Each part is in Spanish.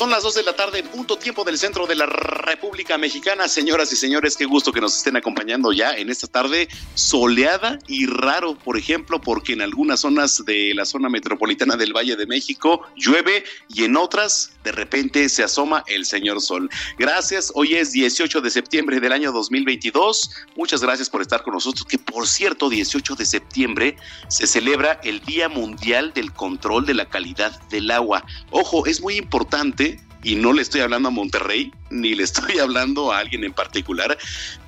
Son las 2 de la tarde, punto tiempo del centro de la República Mexicana. Señoras y señores, qué gusto que nos estén acompañando ya en esta tarde soleada y raro, por ejemplo, porque en algunas zonas de la zona metropolitana del Valle de México llueve y en otras de repente se asoma el señor sol. Gracias, hoy es 18 de septiembre del año 2022. Muchas gracias por estar con nosotros, que por cierto, 18 de septiembre se celebra el Día Mundial del Control de la Calidad del Agua. Ojo, es muy importante y no le estoy hablando a Monterrey, ni le estoy hablando a alguien en particular,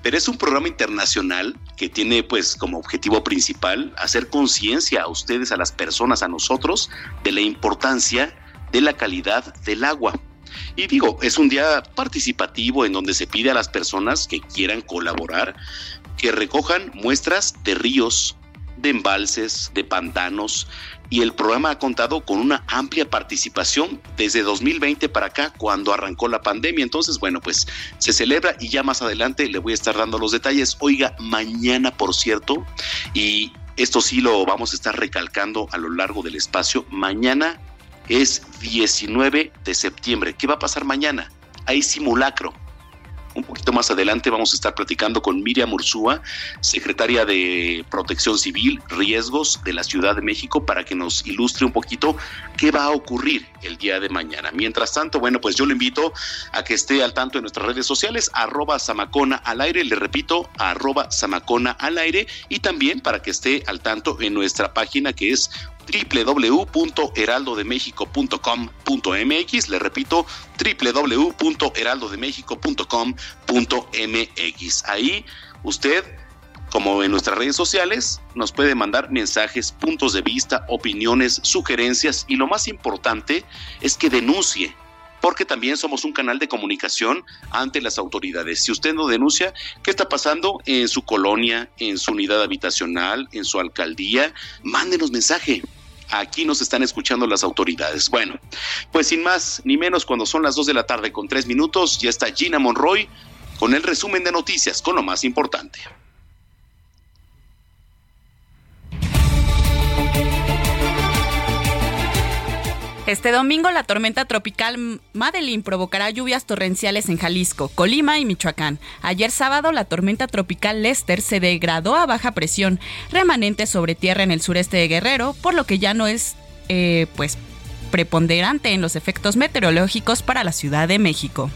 pero es un programa internacional que tiene pues como objetivo principal hacer conciencia a ustedes, a las personas, a nosotros, de la importancia de la calidad del agua. Y digo, es un día participativo en donde se pide a las personas que quieran colaborar que recojan muestras de ríos, de embalses, de pantanos, y el programa ha contado con una amplia participación desde 2020 para acá, cuando arrancó la pandemia. Entonces, bueno, pues se celebra y ya más adelante le voy a estar dando los detalles. Oiga, mañana, por cierto, y esto sí lo vamos a estar recalcando a lo largo del espacio, mañana es 19 de septiembre. ¿Qué va a pasar mañana? Hay simulacro. Un poquito más adelante vamos a estar platicando con Miriam Ursúa, secretaria de Protección Civil, Riesgos de la Ciudad de México, para que nos ilustre un poquito qué va a ocurrir el día de mañana. Mientras tanto, bueno, pues yo le invito a que esté al tanto en nuestras redes sociales, arroba Samacona al aire, le repito, arroba Samacona al aire, y también para que esté al tanto en nuestra página que es www.heraldodemexico.com.mx, le repito, www.heraldodemexico.com.mx. Ahí usted, como en nuestras redes sociales, nos puede mandar mensajes, puntos de vista, opiniones, sugerencias y lo más importante es que denuncie porque también somos un canal de comunicación ante las autoridades. Si usted no denuncia, ¿qué está pasando en su colonia, en su unidad habitacional, en su alcaldía? Mándenos mensaje. Aquí nos están escuchando las autoridades. Bueno, pues sin más ni menos, cuando son las 2 de la tarde con 3 minutos, ya está Gina Monroy con el resumen de noticias, con lo más importante. Este domingo la tormenta tropical Madeline provocará lluvias torrenciales en Jalisco, Colima y Michoacán. Ayer sábado la tormenta tropical Lester se degradó a baja presión, remanente sobre tierra en el sureste de Guerrero, por lo que ya no es eh, pues preponderante en los efectos meteorológicos para la Ciudad de México.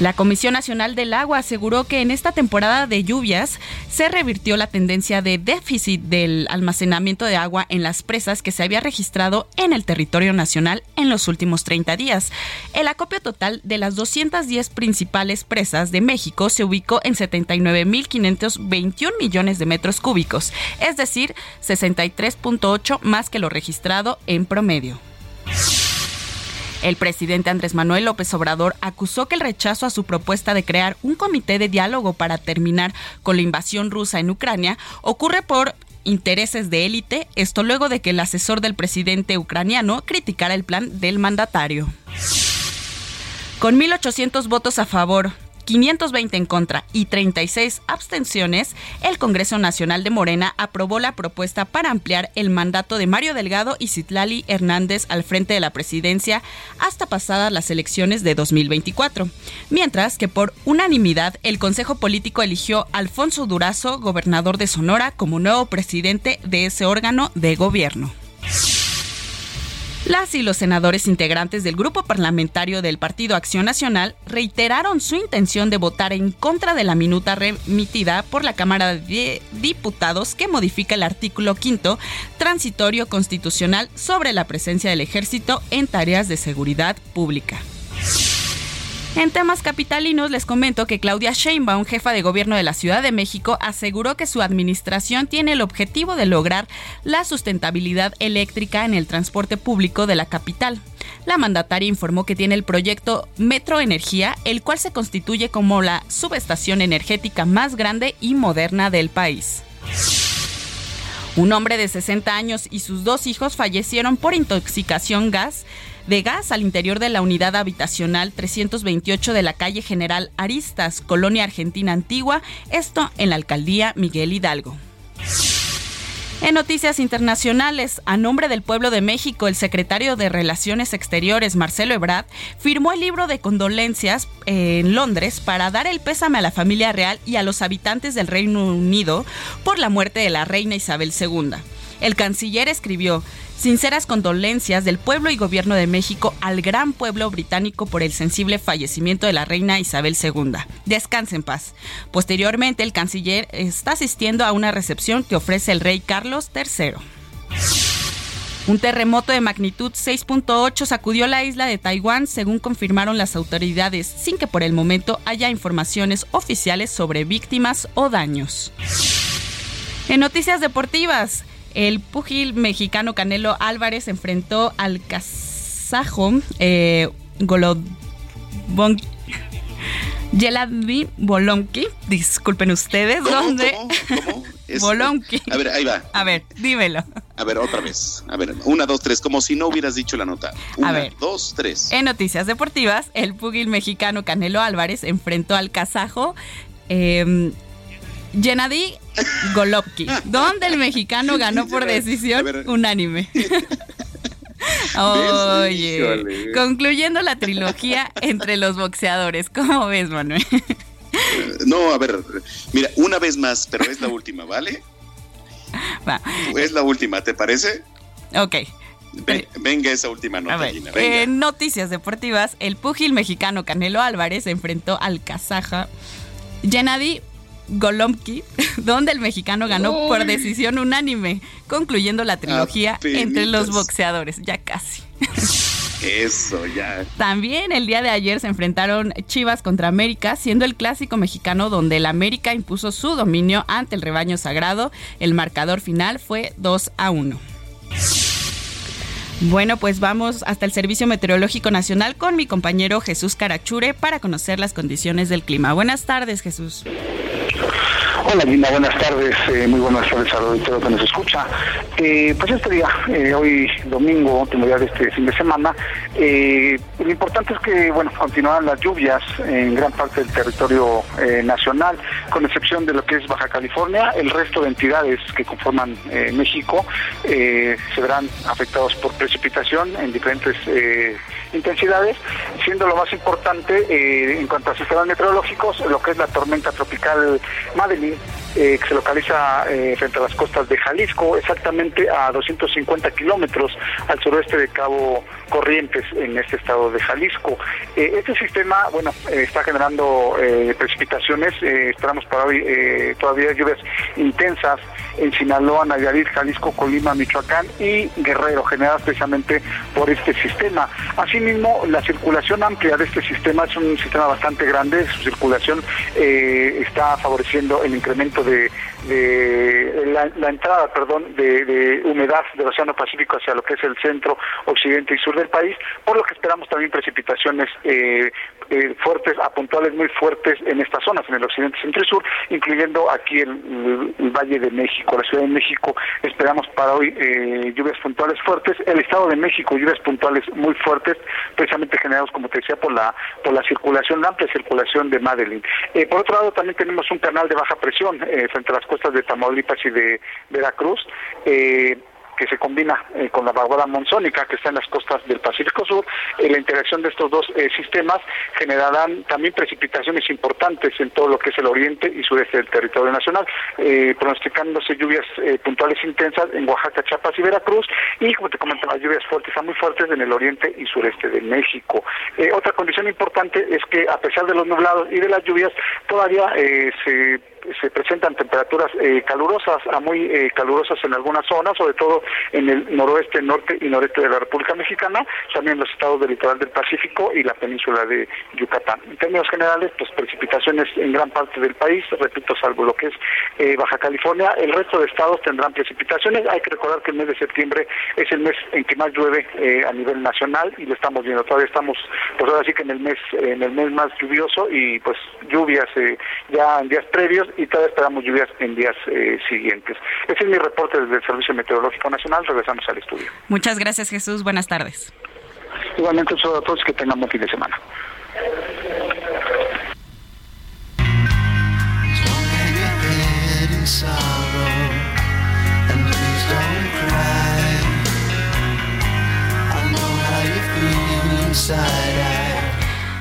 La Comisión Nacional del Agua aseguró que en esta temporada de lluvias se revirtió la tendencia de déficit del almacenamiento de agua en las presas que se había registrado en el territorio nacional en los últimos 30 días. El acopio total de las 210 principales presas de México se ubicó en 79.521 millones de metros cúbicos, es decir, 63.8 más que lo registrado en promedio. El presidente Andrés Manuel López Obrador acusó que el rechazo a su propuesta de crear un comité de diálogo para terminar con la invasión rusa en Ucrania ocurre por intereses de élite, esto luego de que el asesor del presidente ucraniano criticara el plan del mandatario. Con 1.800 votos a favor, 520 en contra y 36 abstenciones, el Congreso Nacional de Morena aprobó la propuesta para ampliar el mandato de Mario Delgado y Citlali Hernández al frente de la presidencia hasta pasadas las elecciones de 2024. Mientras que por unanimidad el Consejo Político eligió a Alfonso Durazo, gobernador de Sonora, como nuevo presidente de ese órgano de gobierno. Las y los senadores integrantes del grupo parlamentario del Partido Acción Nacional reiteraron su intención de votar en contra de la minuta remitida por la Cámara de Diputados que modifica el artículo quinto transitorio constitucional sobre la presencia del ejército en tareas de seguridad pública. En temas capitalinos les comento que Claudia Sheinbaum, jefa de gobierno de la Ciudad de México, aseguró que su administración tiene el objetivo de lograr la sustentabilidad eléctrica en el transporte público de la capital. La mandataria informó que tiene el proyecto Metro Energía, el cual se constituye como la subestación energética más grande y moderna del país. Un hombre de 60 años y sus dos hijos fallecieron por intoxicación gas de gas al interior de la unidad habitacional 328 de la calle General Aristas, Colonia Argentina Antigua, esto en la alcaldía Miguel Hidalgo. En noticias internacionales, a nombre del pueblo de México, el secretario de Relaciones Exteriores, Marcelo Ebrard, firmó el libro de condolencias en Londres para dar el pésame a la familia real y a los habitantes del Reino Unido por la muerte de la reina Isabel II. El canciller escribió, Sinceras condolencias del pueblo y gobierno de México al gran pueblo británico por el sensible fallecimiento de la reina Isabel II. Descanse en paz. Posteriormente, el canciller está asistiendo a una recepción que ofrece el rey Carlos III. Un terremoto de magnitud 6.8 sacudió la isla de Taiwán, según confirmaron las autoridades, sin que por el momento haya informaciones oficiales sobre víctimas o daños. En noticias deportivas, el pugil mexicano Canelo Álvarez enfrentó al kazajo eh, Golobon Bolonki, disculpen ustedes, ¿dónde? ¿Cómo? Bolonki. A ver, ahí va. A ver, dímelo. A ver, otra vez. A ver, una, dos, tres, como si no hubieras dicho la nota. Una, a ver, dos, tres. En noticias deportivas, el pugil mexicano Canelo Álvarez enfrentó al kazajo eh, Gennady Golovkin, donde el mexicano ganó por decisión unánime. Oye, concluyendo la trilogía entre los boxeadores, ¿cómo ves, Manuel? No, a ver, mira, una vez más, pero es la última, ¿vale? Va. Es la última, ¿te parece? Ok. venga esa última nota, En noticias deportivas, el púgil mexicano Canelo Álvarez se enfrentó al kazaja Gennady Golomki, donde el mexicano ganó por decisión unánime, concluyendo la trilogía entre los boxeadores. Ya casi. Eso, ya. También el día de ayer se enfrentaron Chivas contra América, siendo el clásico mexicano donde el América impuso su dominio ante el rebaño sagrado. El marcador final fue 2 a 1. Bueno, pues vamos hasta el Servicio Meteorológico Nacional con mi compañero Jesús Carachure para conocer las condiciones del clima. Buenas tardes, Jesús. Hola Linda, buenas tardes, eh, muy buenas tardes a todo que nos escucha. Eh, pues este día, eh, hoy domingo, último día de este fin de semana, lo importante es que, bueno, continúan las lluvias en gran parte del territorio nacional, con excepción de lo que es Baja California, el resto de entidades que conforman México se verán afectados por precipitación en diferentes intensidades, siendo lo más importante en cuanto a sistemas meteorológicos, lo que es la tormenta tropical Madeline, eh, que se localiza eh, frente a las costas de Jalisco, exactamente a 250 kilómetros al suroeste de Cabo Corrientes, en este estado de Jalisco. Eh, este sistema, bueno, está generando precipitaciones, esperamos para hoy todavía lluvias intensas en Sinaloa, Nayarit, Jalisco, Colima, Michoacán y Guerrero, generadas precisamente por este sistema. Asimismo, la circulación amplia de este sistema es un sistema bastante grande, su circulación está favoreciendo el incremento de, la, entrada, perdón, de, humedad del Océano Pacífico hacia lo que es el centro, occidente y sur del país, por lo que esperamos también precipitaciones eh, eh, fuertes, a puntuales muy fuertes en estas zonas, en el occidente, centro y sur, incluyendo aquí el, Valle de México. La Ciudad de México, esperamos para hoy eh, lluvias puntuales fuertes, el Estado de México lluvias puntuales muy fuertes, precisamente generados, como te decía, por la por la circulación, la amplia circulación de Madeline. Eh, por otro lado, también tenemos un canal de baja presión frente a las costas de Tamaulipas y de Veracruz que se combina eh, con la vaguada monzónica que está en las costas del Pacífico Sur. Eh, la interacción de estos dos eh, sistemas generarán también precipitaciones importantes en todo lo que es el oriente y sureste del territorio nacional, pronosticándose lluvias puntuales intensas en Oaxaca, Chiapas y Veracruz y, como te comentaba, lluvias fuertes a muy fuertes en el oriente y sureste de México. otra condición importante es que, a pesar de los nublados y de las lluvias, todavía se se presentan temperaturas eh, calurosas a muy eh, calurosas en algunas zonas, sobre todo en el noroeste, norte y noreste de la República Mexicana, también los estados del litoral del Pacífico y la península de Yucatán. En términos generales, pues precipitaciones en gran parte del país, repito, salvo lo que es eh, Baja California, el resto de estados tendrán precipitaciones. Hay que recordar que el mes de septiembre es el mes en que más llueve a nivel nacional y lo estamos viendo. Todavía estamos, pues ahora sí que en el mes en el mes más lluvioso y pues lluvias ya en días previos y todavía esperamos lluvias en días eh, siguientes. Ese es mi reporte desde el Servicio Meteorológico Nacional. Regresamos al estudio. Muchas gracias, Jesús. Buenas tardes. Igualmente, un saludo a todos que tengan buen fin de semana.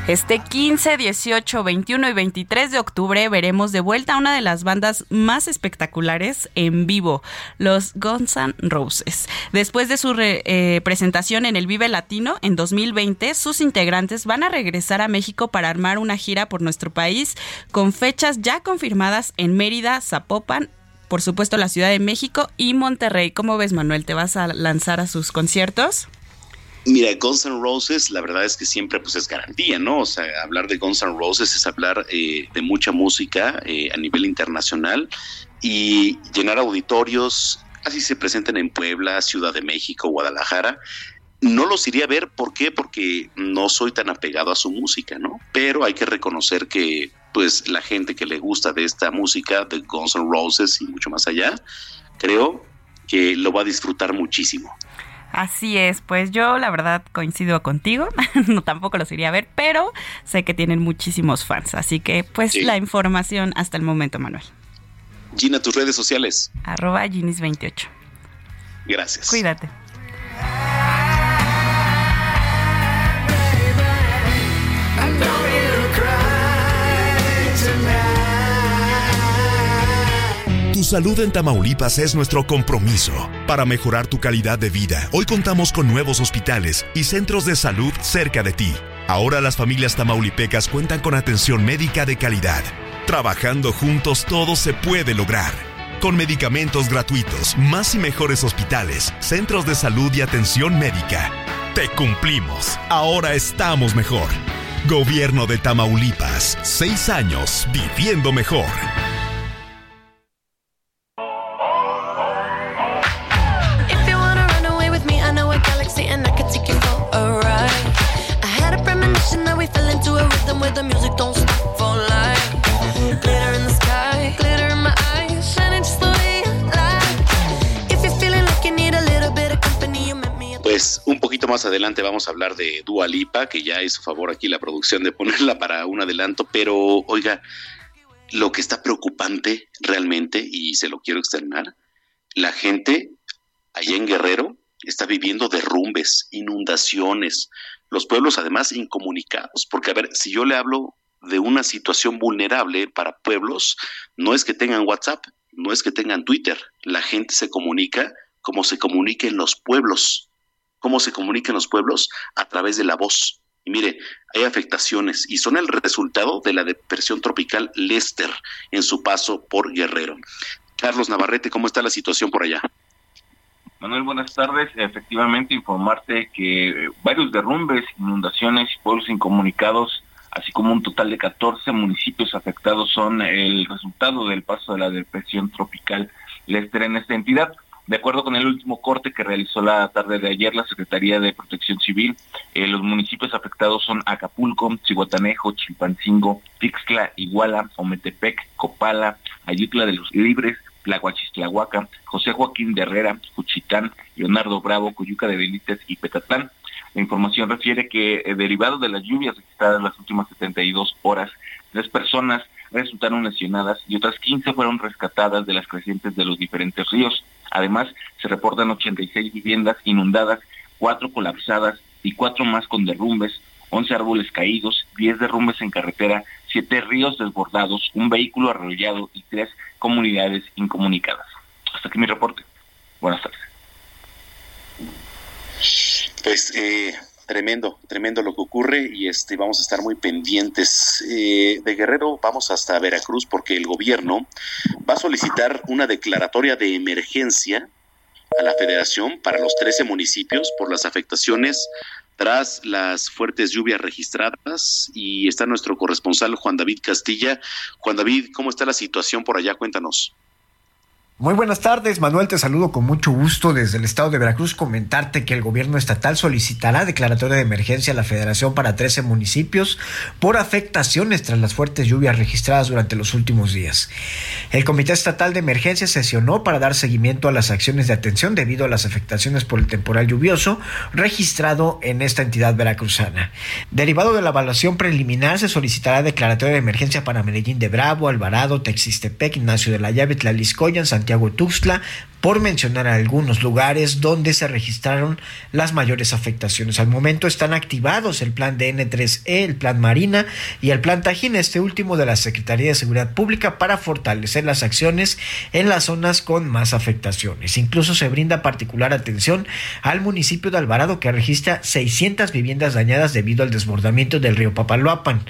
Este 15, 18, 21 y 23 de octubre veremos de vuelta a una de las bandas más espectaculares en vivo, los Guns N' Roses. Después de su eh, presentación en el Vive Latino en 2020, sus integrantes van a regresar a México para armar una gira por nuestro país con fechas ya confirmadas en Mérida, Zapopan, por supuesto la Ciudad de México y Monterrey. ¿Cómo ves, Manuel? ¿Te vas a lanzar a sus conciertos? Mira, Guns N' Roses, la verdad es que siempre pues es garantía, ¿no? O sea, hablar de Guns N' Roses es hablar eh, de mucha música eh, a nivel internacional y llenar auditorios, así se presentan en Puebla, Ciudad de México, Guadalajara. No los iría a ver, ¿por qué? Porque no soy tan apegado a su música, ¿no? Pero hay que reconocer que pues la gente que le gusta de esta música, de Guns N' Roses y mucho más allá, creo que lo va a disfrutar muchísimo. Así es, pues yo la verdad coincido contigo, no tampoco los iría a ver, pero sé que tienen muchísimos fans, así que pues la información hasta el momento, Manuel. Gina, tus redes sociales. Arroba Ginis28. Gracias. Cuídate. Salud en Tamaulipas es nuestro compromiso. Para mejorar tu calidad de vida, hoy contamos con nuevos hospitales y centros de salud cerca de ti. Ahora las familias tamaulipecas cuentan con atención médica de calidad. Trabajando juntos todo se puede lograr. Con medicamentos gratuitos, más y mejores hospitales, centros de salud y atención médica. Te cumplimos. Ahora estamos mejor. Gobierno de Tamaulipas. Seis años viviendo mejor. Más adelante vamos a hablar de Dua Lipa, que ya hizo favor aquí la producción de ponerla para un adelanto, pero oiga, lo que está preocupante realmente, y se lo quiero externar, la gente allá en Guerrero está viviendo derrumbes, inundaciones, los pueblos además incomunicados, porque a ver, si yo le hablo de una situación vulnerable para pueblos, no es que tengan WhatsApp, no es que tengan Twitter, la gente se comunica como se comunica en los pueblos, cómo se comunica en los pueblos a través de la voz. Y mire, hay afectaciones y son el resultado de la depresión tropical Lester en su paso por Guerrero. Carlos Navarrete, ¿cómo está la situación por allá? Manuel, buenas tardes. Efectivamente, informarte que varios derrumbes, inundaciones y pueblos incomunicados, así como un total de 14 municipios afectados, son el resultado del paso de la depresión tropical Lester en esta entidad. De acuerdo con el último corte que realizó la tarde de ayer la Secretaría de Protección Civil, eh, los municipios afectados son Acapulco, Chihuatanejo, Chilpancingo, Tixla, Iguala, Ometepec, Copala, Ayutla de los Libres, Tlahuachistlahuaca, José Joaquín de Herrera, Cuchitán, Leonardo Bravo, Coyuca de Benítez y Petatlán. La información refiere que, eh, derivado de las lluvias registradas en las últimas 72 horas, tres personas resultaron lesionadas y otras 15 fueron rescatadas de las crecientes de los diferentes ríos. Además, se reportan 86 viviendas inundadas, cuatro colapsadas y cuatro más con derrumbes, 11 árboles caídos, 10 derrumbes en carretera, siete ríos desbordados, un vehículo arrollado y tres comunidades incomunicadas. Hasta aquí mi reporte. Buenas tardes. Pues eh, tremendo, tremendo lo que ocurre y este vamos a estar muy pendientes. Eh, de Guerrero vamos hasta Veracruz porque el gobierno va a solicitar una declaratoria de emergencia a la federación para los 13 municipios por las afectaciones tras las fuertes lluvias registradas y está nuestro corresponsal Juan David Castilla. Juan David, ¿cómo está la situación por allá? Cuéntanos. Muy buenas tardes, Manuel, te saludo con mucho gusto desde el estado de Veracruz. Comentarte que el gobierno estatal solicitará declaratoria de emergencia a la federación para 13 municipios por afectaciones tras las fuertes lluvias registradas durante los últimos días. El Comité Estatal de Emergencia sesionó para dar seguimiento a las acciones de atención debido a las afectaciones por el temporal lluvioso registrado en esta entidad veracruzana. Derivado de la evaluación preliminar, se solicitará declaratoria de emergencia para Medellín de Bravo, Alvarado, Texistepec, Ignacio de la Llave, Tlaliscoyan, San Santiago Tuxtla, por mencionar algunos lugares donde se registraron las mayores afectaciones. Al momento están activados el plan DN3E, el plan Marina y el plan Tajín, este último de la Secretaría de Seguridad Pública, para fortalecer las acciones en las zonas con más afectaciones. Incluso se brinda particular atención al municipio de Alvarado, que registra 600 viviendas dañadas debido al desbordamiento del río Papaloapan.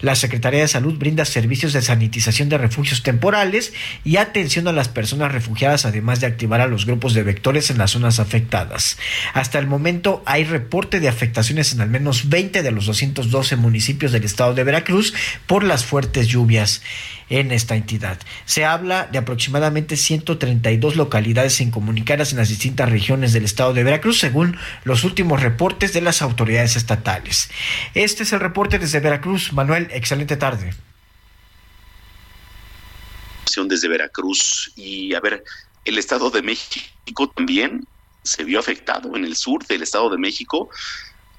La Secretaría de Salud brinda servicios de sanitización de refugios temporales y atención a las personas refugiadas, además de activar a los grupos de vectores en las zonas afectadas. Hasta el momento hay reporte de afectaciones en al menos 20 de los 212 municipios del estado de Veracruz por las fuertes lluvias en esta entidad. Se habla de aproximadamente 132 localidades incomunicadas en las distintas regiones del estado de Veracruz, según los últimos reportes de las autoridades estatales. Este es el reporte desde Veracruz. Manuel, excelente tarde desde Veracruz y a ver, el Estado de México también se vio afectado en el sur del Estado de México.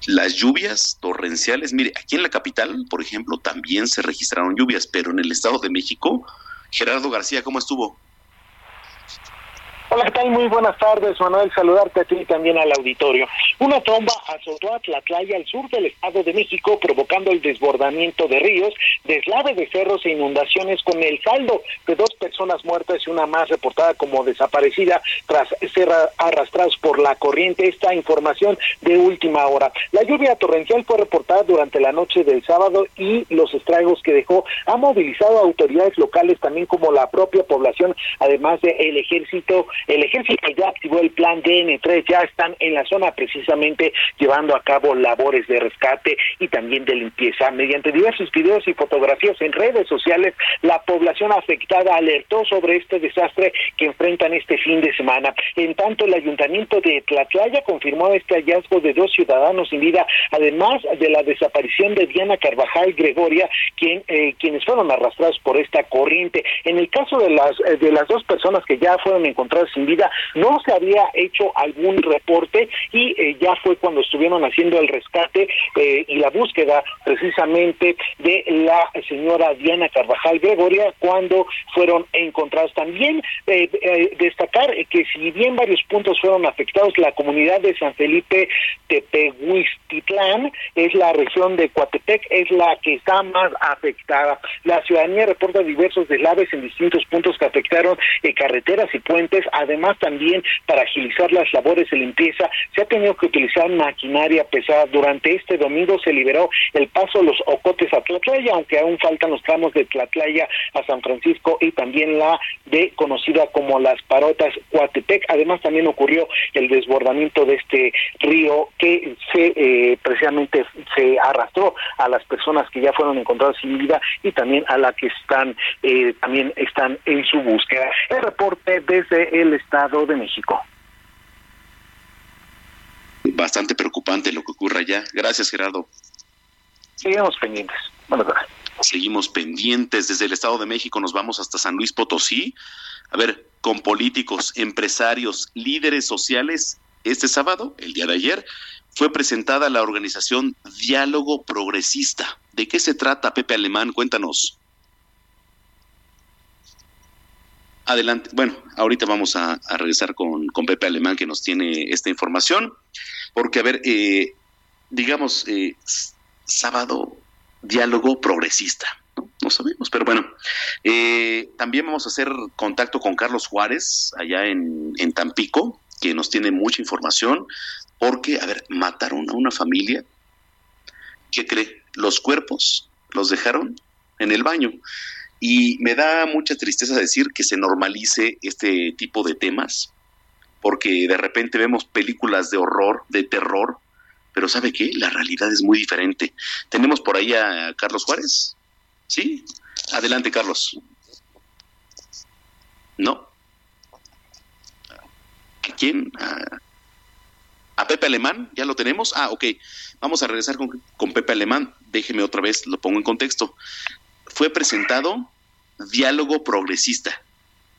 Las lluvias torrenciales, mire, aquí en la capital, por ejemplo, también se registraron lluvias, pero en el Estado de México, Gerardo García, ¿cómo estuvo? Hola, ¿qué tal? Muy buenas tardes, Manuel. Saludarte a ti y también al auditorio. Una tromba azotó a Tlatlaya al sur del Estado de México, provocando el desbordamiento de ríos, deslave de cerros e inundaciones, con el saldo de dos personas muertas y una más reportada como desaparecida tras ser arrastrados por la corriente. Esta información de última hora. La lluvia torrencial fue reportada durante la noche del sábado y los estragos que dejó ha movilizado a autoridades locales, también como la propia población, además del el ejército el ejército ya activó el plan DN3, ya están en la zona precisamente llevando a cabo labores de rescate y también de limpieza. Mediante diversos videos y fotografías en redes sociales, la población afectada alertó sobre este desastre que enfrentan este fin de semana. En tanto, el ayuntamiento de Tlatlaya confirmó este hallazgo de dos ciudadanos sin vida, además de la desaparición de Diana Carvajal Gregoria, quien, eh, quienes fueron arrastrados por esta corriente. En el caso de las, eh, de las dos personas que ya fueron encontradas sin vida. No se había hecho algún reporte y eh, ya fue cuando estuvieron haciendo el rescate eh, y la búsqueda precisamente de la señora Diana Carvajal Gregoria cuando fueron encontrados. También eh, destacar que si bien varios puntos fueron afectados, la comunidad de San Felipe Tepehuistitlán es la región de Coatepec, es la que está más afectada. La ciudadanía reporta diversos deslaves en distintos puntos que afectaron carreteras y puentes, además también para agilizar las labores de limpieza se ha tenido que utilizar maquinaria pesada. Durante este domingo se liberó el paso los Ocotes a Tlatlaya, aunque aún faltan los tramos de Tlatlaya a San Francisco y también la de conocida como las Parotas Coatepec. Además también ocurrió el desbordamiento de este río que se eh, precisamente se arrastró a las personas que ya fueron encontradas sin vida y también a las que están eh, también están en su búsqueda. El reporte desde el Estado de México. Bastante preocupante lo que ocurre allá. Gracias, Gerardo. Seguimos pendientes. Seguimos pendientes. Desde el Estado de México nos vamos hasta San Luis Potosí. A ver, con políticos, empresarios, líderes sociales. Este sábado, el día de ayer, fue presentada la organización Diálogo Progresista. ¿De qué se trata, Pepe Alemán? Cuéntanos. Adelante. Bueno, ahorita vamos a, regresar con, Pepe Alemán que nos tiene esta información, porque, a ver, eh, digamos, eh, sábado, diálogo progresista. ¿no? no sabemos, pero bueno. Eh, también vamos a hacer contacto con Carlos Juárez, allá en, en Tampico, que nos tiene mucha información, porque, a ver, mataron a una familia. ¿Qué cree? Los cuerpos los dejaron en el baño. Y me da mucha tristeza decir que se normalice este tipo de temas, porque de repente vemos películas de horror, de terror, pero ¿sabe qué? La realidad es muy diferente. Tenemos por ahí a Carlos Juárez. ¿Sí? Adelante, Carlos. ¿No? ¿A quién? ¿A, Pepe Alemán? ¿Ya lo tenemos? Ah, ok. Vamos a regresar con, con Pepe Alemán. Déjeme otra vez, lo pongo en contexto fue presentado Diálogo Progresista.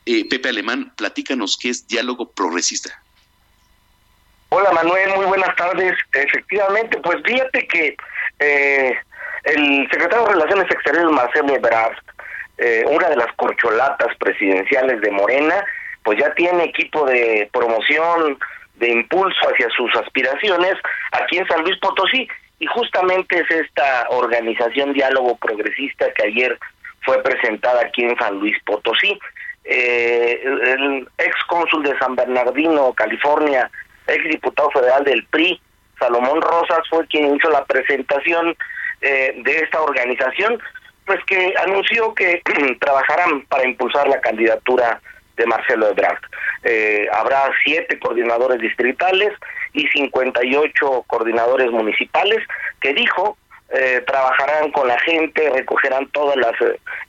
Eh, Pepe Alemán, platícanos qué es Diálogo Progresista. Hola Manuel, muy buenas tardes. Efectivamente, pues fíjate que eh, el secretario de Relaciones Exteriores, Marcelo Ebrard, eh, una de las corcholatas presidenciales de Morena, pues ya tiene equipo de promoción, de impulso hacia sus aspiraciones aquí en San Luis Potosí y justamente es esta organización Diálogo Progresista que ayer fue presentada aquí en San Luis Potosí. Eh, el ex cónsul de San Bernardino, California, ex diputado federal del PRI, Salomón Rosas, fue quien hizo la presentación eh, de esta organización, pues que anunció que trabajarán para impulsar la candidatura de Marcelo Ebrard. Eh, habrá siete coordinadores distritales y 58 coordinadores municipales que dijo eh, trabajarán con la gente, recogerán todas las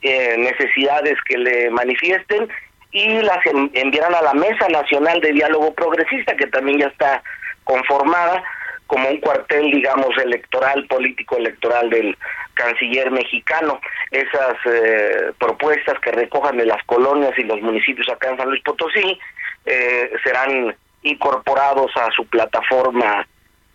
eh, necesidades que le manifiesten y las enviarán a la Mesa Nacional de Diálogo Progresista, que también ya está conformada como un cuartel, digamos, electoral, político electoral del canciller mexicano. Esas eh, propuestas que recojan de las colonias y los municipios acá en San Luis Potosí eh, serán incorporados a su plataforma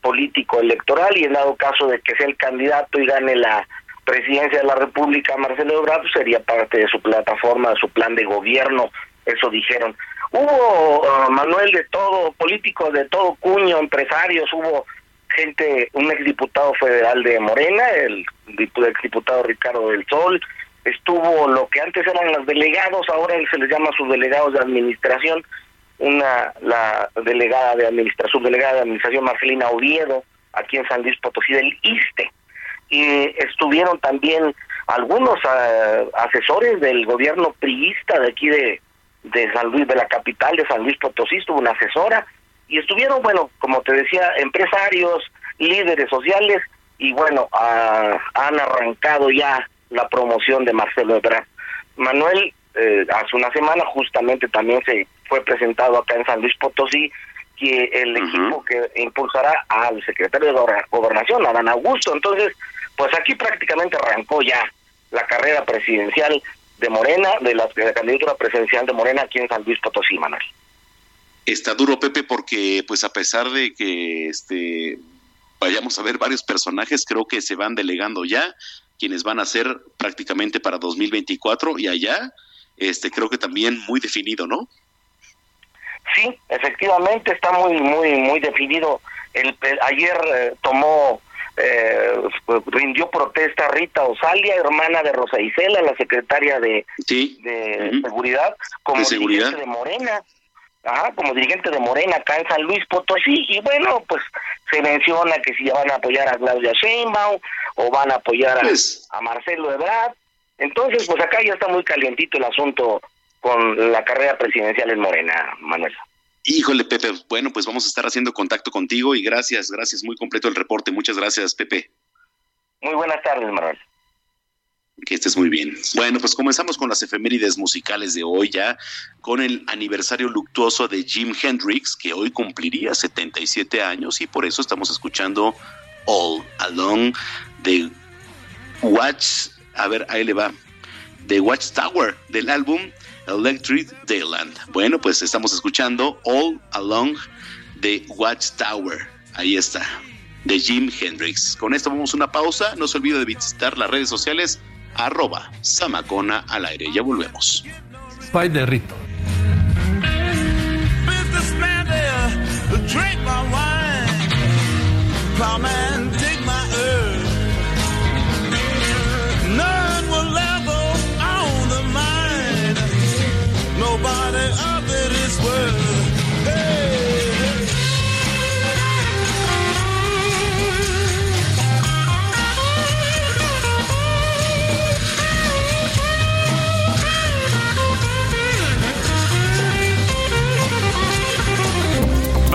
político electoral y en dado caso de que sea el candidato y gane la presidencia de la República Marcelo Ebrard pues sería parte de su plataforma, de su plan de gobierno, eso dijeron. Hubo uh, Manuel de todo, políticos de todo cuño, empresarios, hubo gente, un exdiputado federal de Morena, el exdiputado Ricardo del Sol, estuvo lo que antes eran los delegados, ahora se les llama subdelegados de administración, una la delegada de administración, subdelegada de administración Marcelina Oviedo, aquí en San Luis Potosí del ISTE. Y estuvieron también algunos ah, asesores del gobierno priista de aquí de, de San Luis, de la capital de San Luis Potosí, estuvo una asesora, y estuvieron, bueno, como te decía, empresarios, líderes sociales, y bueno, ah, han arrancado ya la promoción de Marcelo Ebrard. Manuel, eh, hace una semana justamente también se fue presentado acá en San Luis Potosí que el equipo que impulsará al secretario de Gobernación, Adán Augusto. Entonces, pues aquí prácticamente arrancó ya la carrera presidencial de Morena, de la, de la candidatura presidencial de Morena aquí en San Luis Potosí, Manuel. Está duro, Pepe, porque pues a pesar de que este vayamos a ver varios personajes, creo que se van delegando ya quienes van a ser prácticamente para 2024 y allá este creo que también muy definido, ¿no? Sí, efectivamente está muy muy muy definido. El, ayer eh, tomó eh, rindió protesta Rita Osalia, hermana de Rosa Isela, la secretaria de, de seguridad, como de seguridad de Morena. Ajá, como dirigente de Morena acá en San Luis Potosí y bueno pues se menciona que si van a apoyar a Claudia Sheinbaum o van a apoyar a, pues a Marcelo Ebrard entonces pues acá ya está muy calientito el asunto con la carrera presidencial en Morena, Manuel. Híjole, Pepe, bueno, pues vamos a estar haciendo contacto contigo y gracias, gracias, muy completo el reporte. Muchas gracias, Pepe. Muy buenas tardes, Manuel. Que estés muy bien. Bueno, pues comenzamos con las efemérides musicales de hoy ya, con el aniversario luctuoso de Jim Hendrix, que hoy cumpliría 77 años y por eso estamos escuchando All Along de Watch, a ver, ahí le va, de Watchtower, del álbum Electric Dayland. Bueno, pues estamos escuchando All Along the Watchtower. Ahí está, de Jim Hendrix. Con esto vamos a una pausa. No se olvide de visitar las redes sociales arroba Samacona al aire. Ya volvemos. Spy de Rito.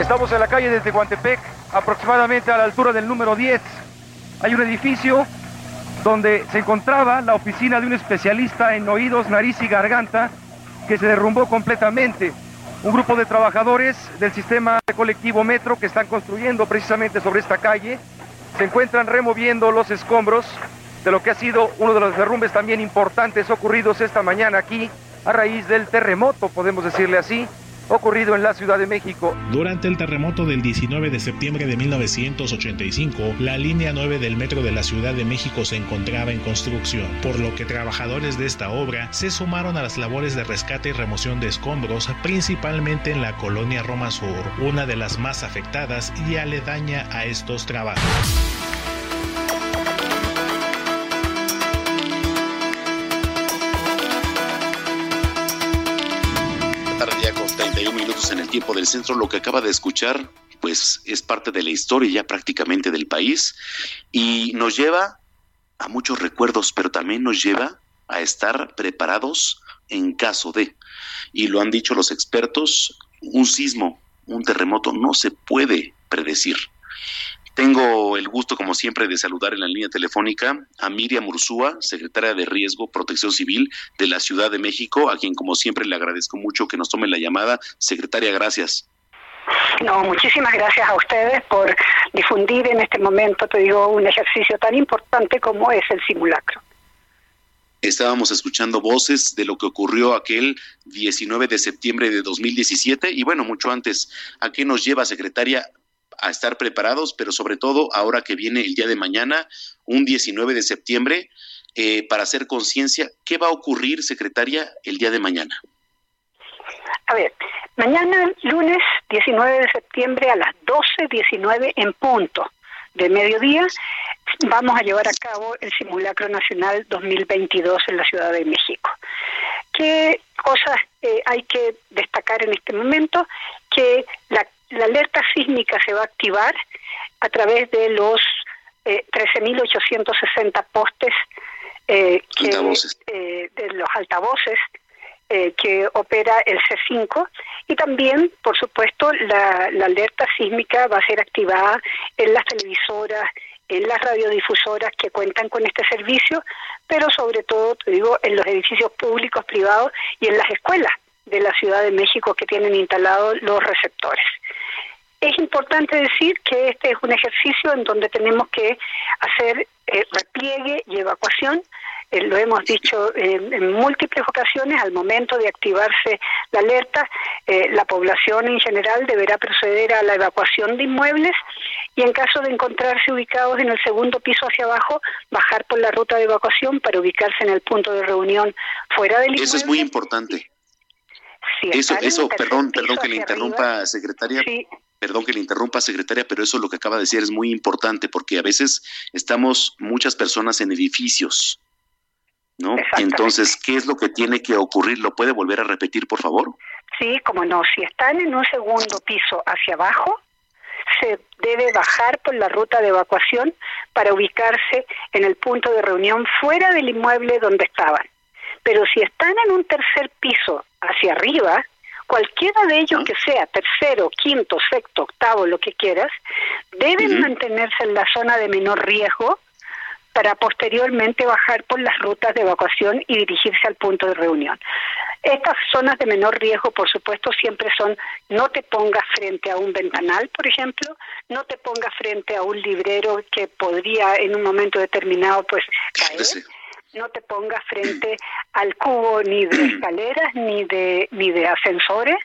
Estamos en la calle de Tehuantepec, aproximadamente a la altura del número 10. Hay un edificio donde se encontraba la oficina de un especialista en oídos, nariz y garganta que se derrumbó completamente. Un grupo de trabajadores del sistema colectivo Metro que están construyendo precisamente sobre esta calle se encuentran removiendo los escombros de lo que ha sido uno de los derrumbes también importantes ocurridos esta mañana aquí a raíz del terremoto, podemos decirle así, ocurrido en la Ciudad de México. Durante el terremoto del 19 de septiembre de 1985, la línea 9 del metro de la Ciudad de México se encontraba en construcción, por lo que trabajadores de esta obra se sumaron a las labores de rescate y remoción de escombros, principalmente en la colonia Roma Sur, una de las más afectadas y aledaña a estos trabajos. En el tiempo del centro. Lo que acaba de escuchar, pues es parte de la historia ya prácticamente del país y nos lleva a muchos recuerdos, pero también nos lleva a estar preparados en caso de, y lo han dicho los expertos, un sismo, un terremoto no se puede predecir. Tengo el gusto, como siempre, de saludar en la línea telefónica a Miriam Ursúa, secretaria de Riesgo, Protección Civil de la Ciudad de México, a quien, como siempre, le agradezco mucho que nos tome la llamada. Secretaria, gracias. No, muchísimas gracias a ustedes por difundir en este momento, te digo, un ejercicio tan importante como es el simulacro. Estábamos escuchando voces de lo que ocurrió aquel 19 de septiembre de 2017 y bueno, mucho antes. ¿A qué nos lleva, secretaria? A estar preparados, pero sobre todo ahora que viene el día de mañana, un 19 de septiembre, eh, para hacer conciencia, ¿qué va a ocurrir, secretaria, el día de mañana? A ver, mañana lunes 19 de septiembre a las 12.19 en punto de mediodía vamos a llevar a cabo el simulacro nacional 2022 en la Ciudad de México. ¿Qué cosas eh, hay que destacar en este momento? Que la la alerta sísmica se va a activar a través de los eh, 13.860 postes eh, eh, de los altavoces eh, que opera el C5 y también, por supuesto, la, la alerta sísmica va a ser activada en las televisoras, en las radiodifusoras que cuentan con este servicio, pero sobre todo, te digo, en los edificios públicos, privados y en las escuelas de la Ciudad de México que tienen instalados los receptores. Es importante decir que este es un ejercicio en donde tenemos que hacer eh, repliegue y evacuación. Eh, lo hemos dicho en múltiples ocasiones, al momento de activarse la alerta, eh, la población en general deberá proceder a la evacuación de inmuebles y en caso de encontrarse ubicados en el segundo piso hacia abajo, bajar por la ruta de evacuación para ubicarse en el punto de reunión fuera del inmueble. Eso es muy importante. eso, eso, perdón, perdón que le interrumpa, secretaria. Sí. Perdón que le interrumpa, secretaria, pero eso lo que acaba de decir es muy importante porque a veces estamos muchas personas en edificios, ¿no? Entonces, ¿qué es lo que tiene que ocurrir? ¿Lo puede volver a repetir, por favor? Sí, como no. Si están en un segundo piso hacia abajo, se debe bajar por la ruta de evacuación para ubicarse en el punto de reunión fuera del inmueble donde estaban. Pero si están en un tercer piso hacia arriba, cualquiera de ellos que sea, tercero, quinto, sexto, octavo, lo que quieras, deben mantenerse en la zona de menor riesgo para posteriormente bajar por las rutas de evacuación y dirigirse al punto de reunión. Estas zonas de menor riesgo, por supuesto, siempre son no te pongas frente a un ventanal, por ejemplo, no te pongas frente a un librero que podría en un momento determinado pues caer. No te pongas frente al cubo ni de escaleras ni de ni de ascensores.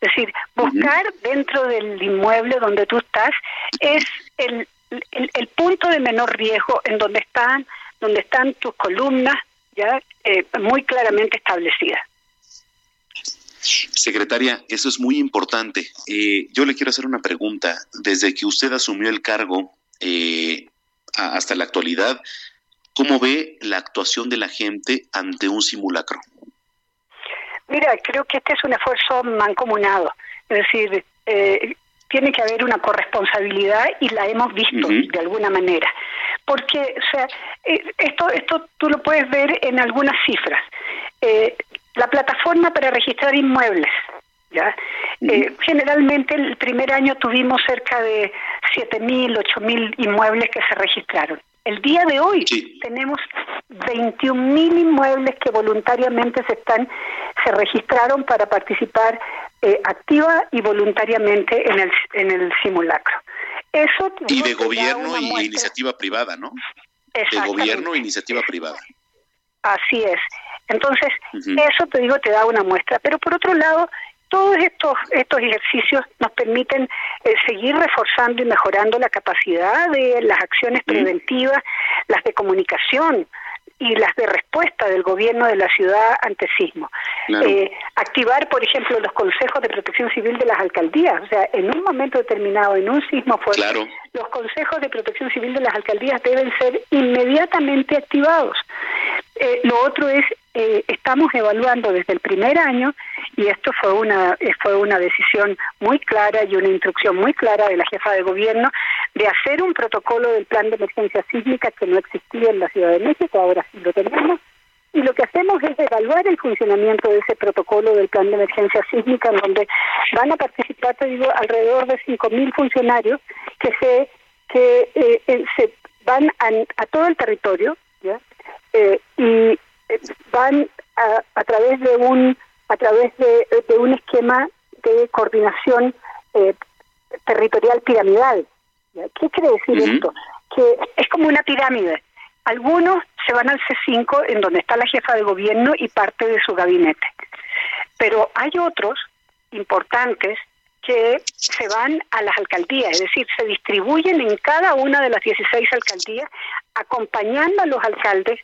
Es decir, buscar dentro del inmueble donde tú estás es el el, punto de menor riesgo en donde están, donde están tus columnas ya eh, muy claramente establecidas. Secretaria, eso es muy importante. Eh, yo le quiero hacer una pregunta. Desde que usted asumió el cargo eh, hasta la actualidad, ¿cómo ve la actuación de la gente ante un simulacro? Mira, creo que este es un esfuerzo mancomunado. Es decir, eh, tiene que haber una corresponsabilidad y la hemos visto de alguna manera. Porque, o sea, eh, esto, esto tú lo puedes ver en algunas cifras. Eh, la plataforma para registrar inmuebles, ¿ya? Eh, generalmente el primer año tuvimos cerca de 7.000, 8.000 inmuebles que se registraron. El día de hoy tenemos 21.000 inmuebles que voluntariamente se están se registraron para participar eh, activa y voluntariamente en el, en el simulacro. Eso y de gobierno y iniciativa privada, ¿no? De gobierno e iniciativa privada. Así es. Entonces, eso te digo, te da una muestra. Pero por otro lado, todos estos, estos ejercicios nos permiten eh, seguir reforzando y mejorando la capacidad de las acciones preventivas, las de comunicación, y las de respuesta del gobierno de la ciudad ante sismo. Eh, activar, por ejemplo, los consejos de protección civil de las alcaldías. O sea, en un momento determinado, en un sismo fuerte, los consejos de protección civil de las alcaldías deben ser inmediatamente activados. Eh, lo otro es, eh, estamos evaluando desde el primer año, y esto fue una, fue una decisión muy clara y una instrucción muy clara de la jefa de gobierno, de hacer un protocolo del plan de emergencia sísmica que no existía en la Ciudad de México, ahora sí lo tenemos, y lo que hacemos es evaluar el funcionamiento de ese protocolo del plan de emergencia sísmica, en donde van a participar, te digo, alrededor de 5.000 funcionarios que se que eh, eh, se van a, todo el territorio eh, y van a, a, través de un a través de, de un esquema de coordinación territorial piramidal ¿Qué quiere decir esto? Que es como una pirámide. Algunos se van al C5, en donde está la jefa de gobierno y parte de su gabinete. Pero hay otros importantes que se van a las alcaldías, es decir, se distribuyen en cada una de las 16 alcaldías, acompañando a los alcaldes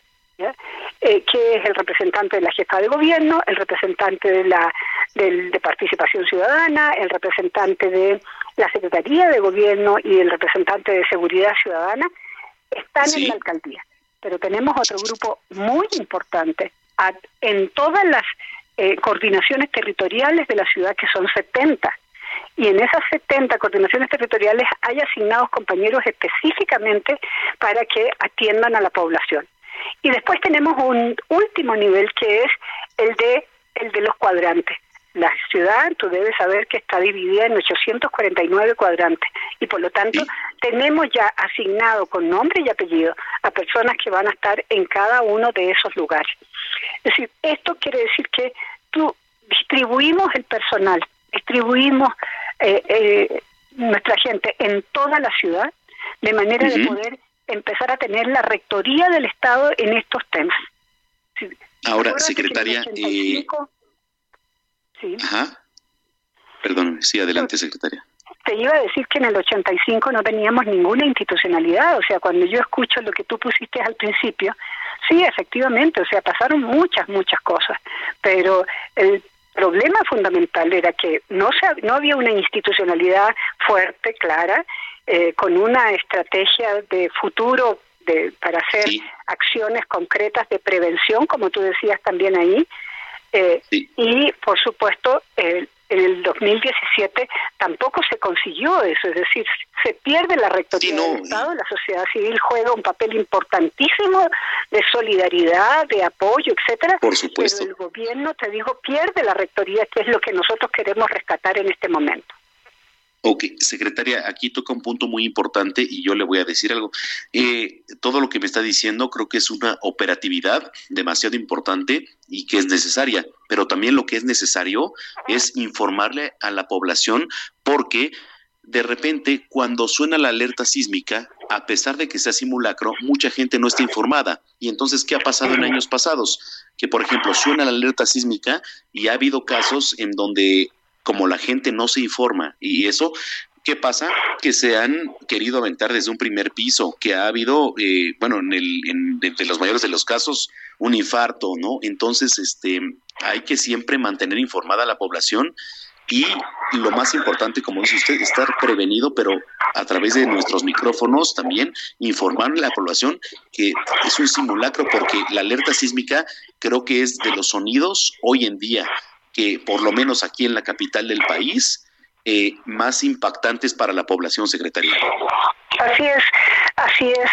eh, que es el representante de la jefa de gobierno, el representante de la de participación ciudadana, el representante de la Secretaría de Gobierno y el representante de Seguridad Ciudadana, están en la alcaldía. Pero tenemos otro grupo muy importante en todas las eh, coordinaciones territoriales de la ciudad, que son 70. Y en esas 70 coordinaciones territoriales hay asignados compañeros específicamente para que atiendan a la población. Y después tenemos un último nivel que es el de el de los cuadrantes. La ciudad, tú debes saber que está dividida en 849 cuadrantes y por lo tanto tenemos ya asignado con nombre y apellido a personas que van a estar en cada uno de esos lugares. Es decir, esto quiere decir que tú distribuimos el personal, distribuimos eh, eh, nuestra gente en toda la ciudad de manera de poder empezar a tener la rectoría del Estado en estos temas. Ahora, secretaria. Eh, sí. Ajá. Perdón, sí, adelante, secretaria. Te iba a decir que en el 85 no teníamos ninguna institucionalidad, o sea, cuando yo escucho lo que tú pusiste al principio, sí, efectivamente, o sea, pasaron muchas, muchas cosas, pero el problema fundamental era que no, se, no había una institucionalidad fuerte, clara, eh, con una estrategia de futuro de, para hacer acciones concretas de prevención, como tú decías también ahí, eh, y por supuesto en el 2017 tampoco se consiguió eso, es decir, se pierde la rectoría del Estado, la sociedad civil juega un papel importantísimo de solidaridad, de apoyo, etcétera, Por supuesto. pero el gobierno, te digo, pierde la rectoría, que es lo que nosotros queremos rescatar en este momento. Ok, secretaria, aquí toca un punto muy importante y yo le voy a decir algo. Eh, todo lo que me está diciendo creo que es una operatividad demasiado importante y que es necesaria, pero también lo que es necesario es informarle a la población porque de repente cuando suena la alerta sísmica, a pesar de que sea simulacro, mucha gente no está informada. Y entonces, ¿qué ha pasado en años pasados? Que, por ejemplo, suena la alerta sísmica y ha habido casos en donde como la gente no se informa y eso ¿Qué pasa? Que se han querido aventar desde un primer piso, que ha habido, eh, bueno, en, el, en de los mayores de los casos, un infarto, ¿no? Entonces, este, hay que siempre mantener informada a la población y lo más importante, como dice usted, estar prevenido, pero a través de nuestros micrófonos también informar a la población que es un simulacro, porque la alerta sísmica creo que es de los sonidos hoy en día que por lo menos aquí en la capital del país, eh, más impactantes para la población, secretaria. Así es, así es.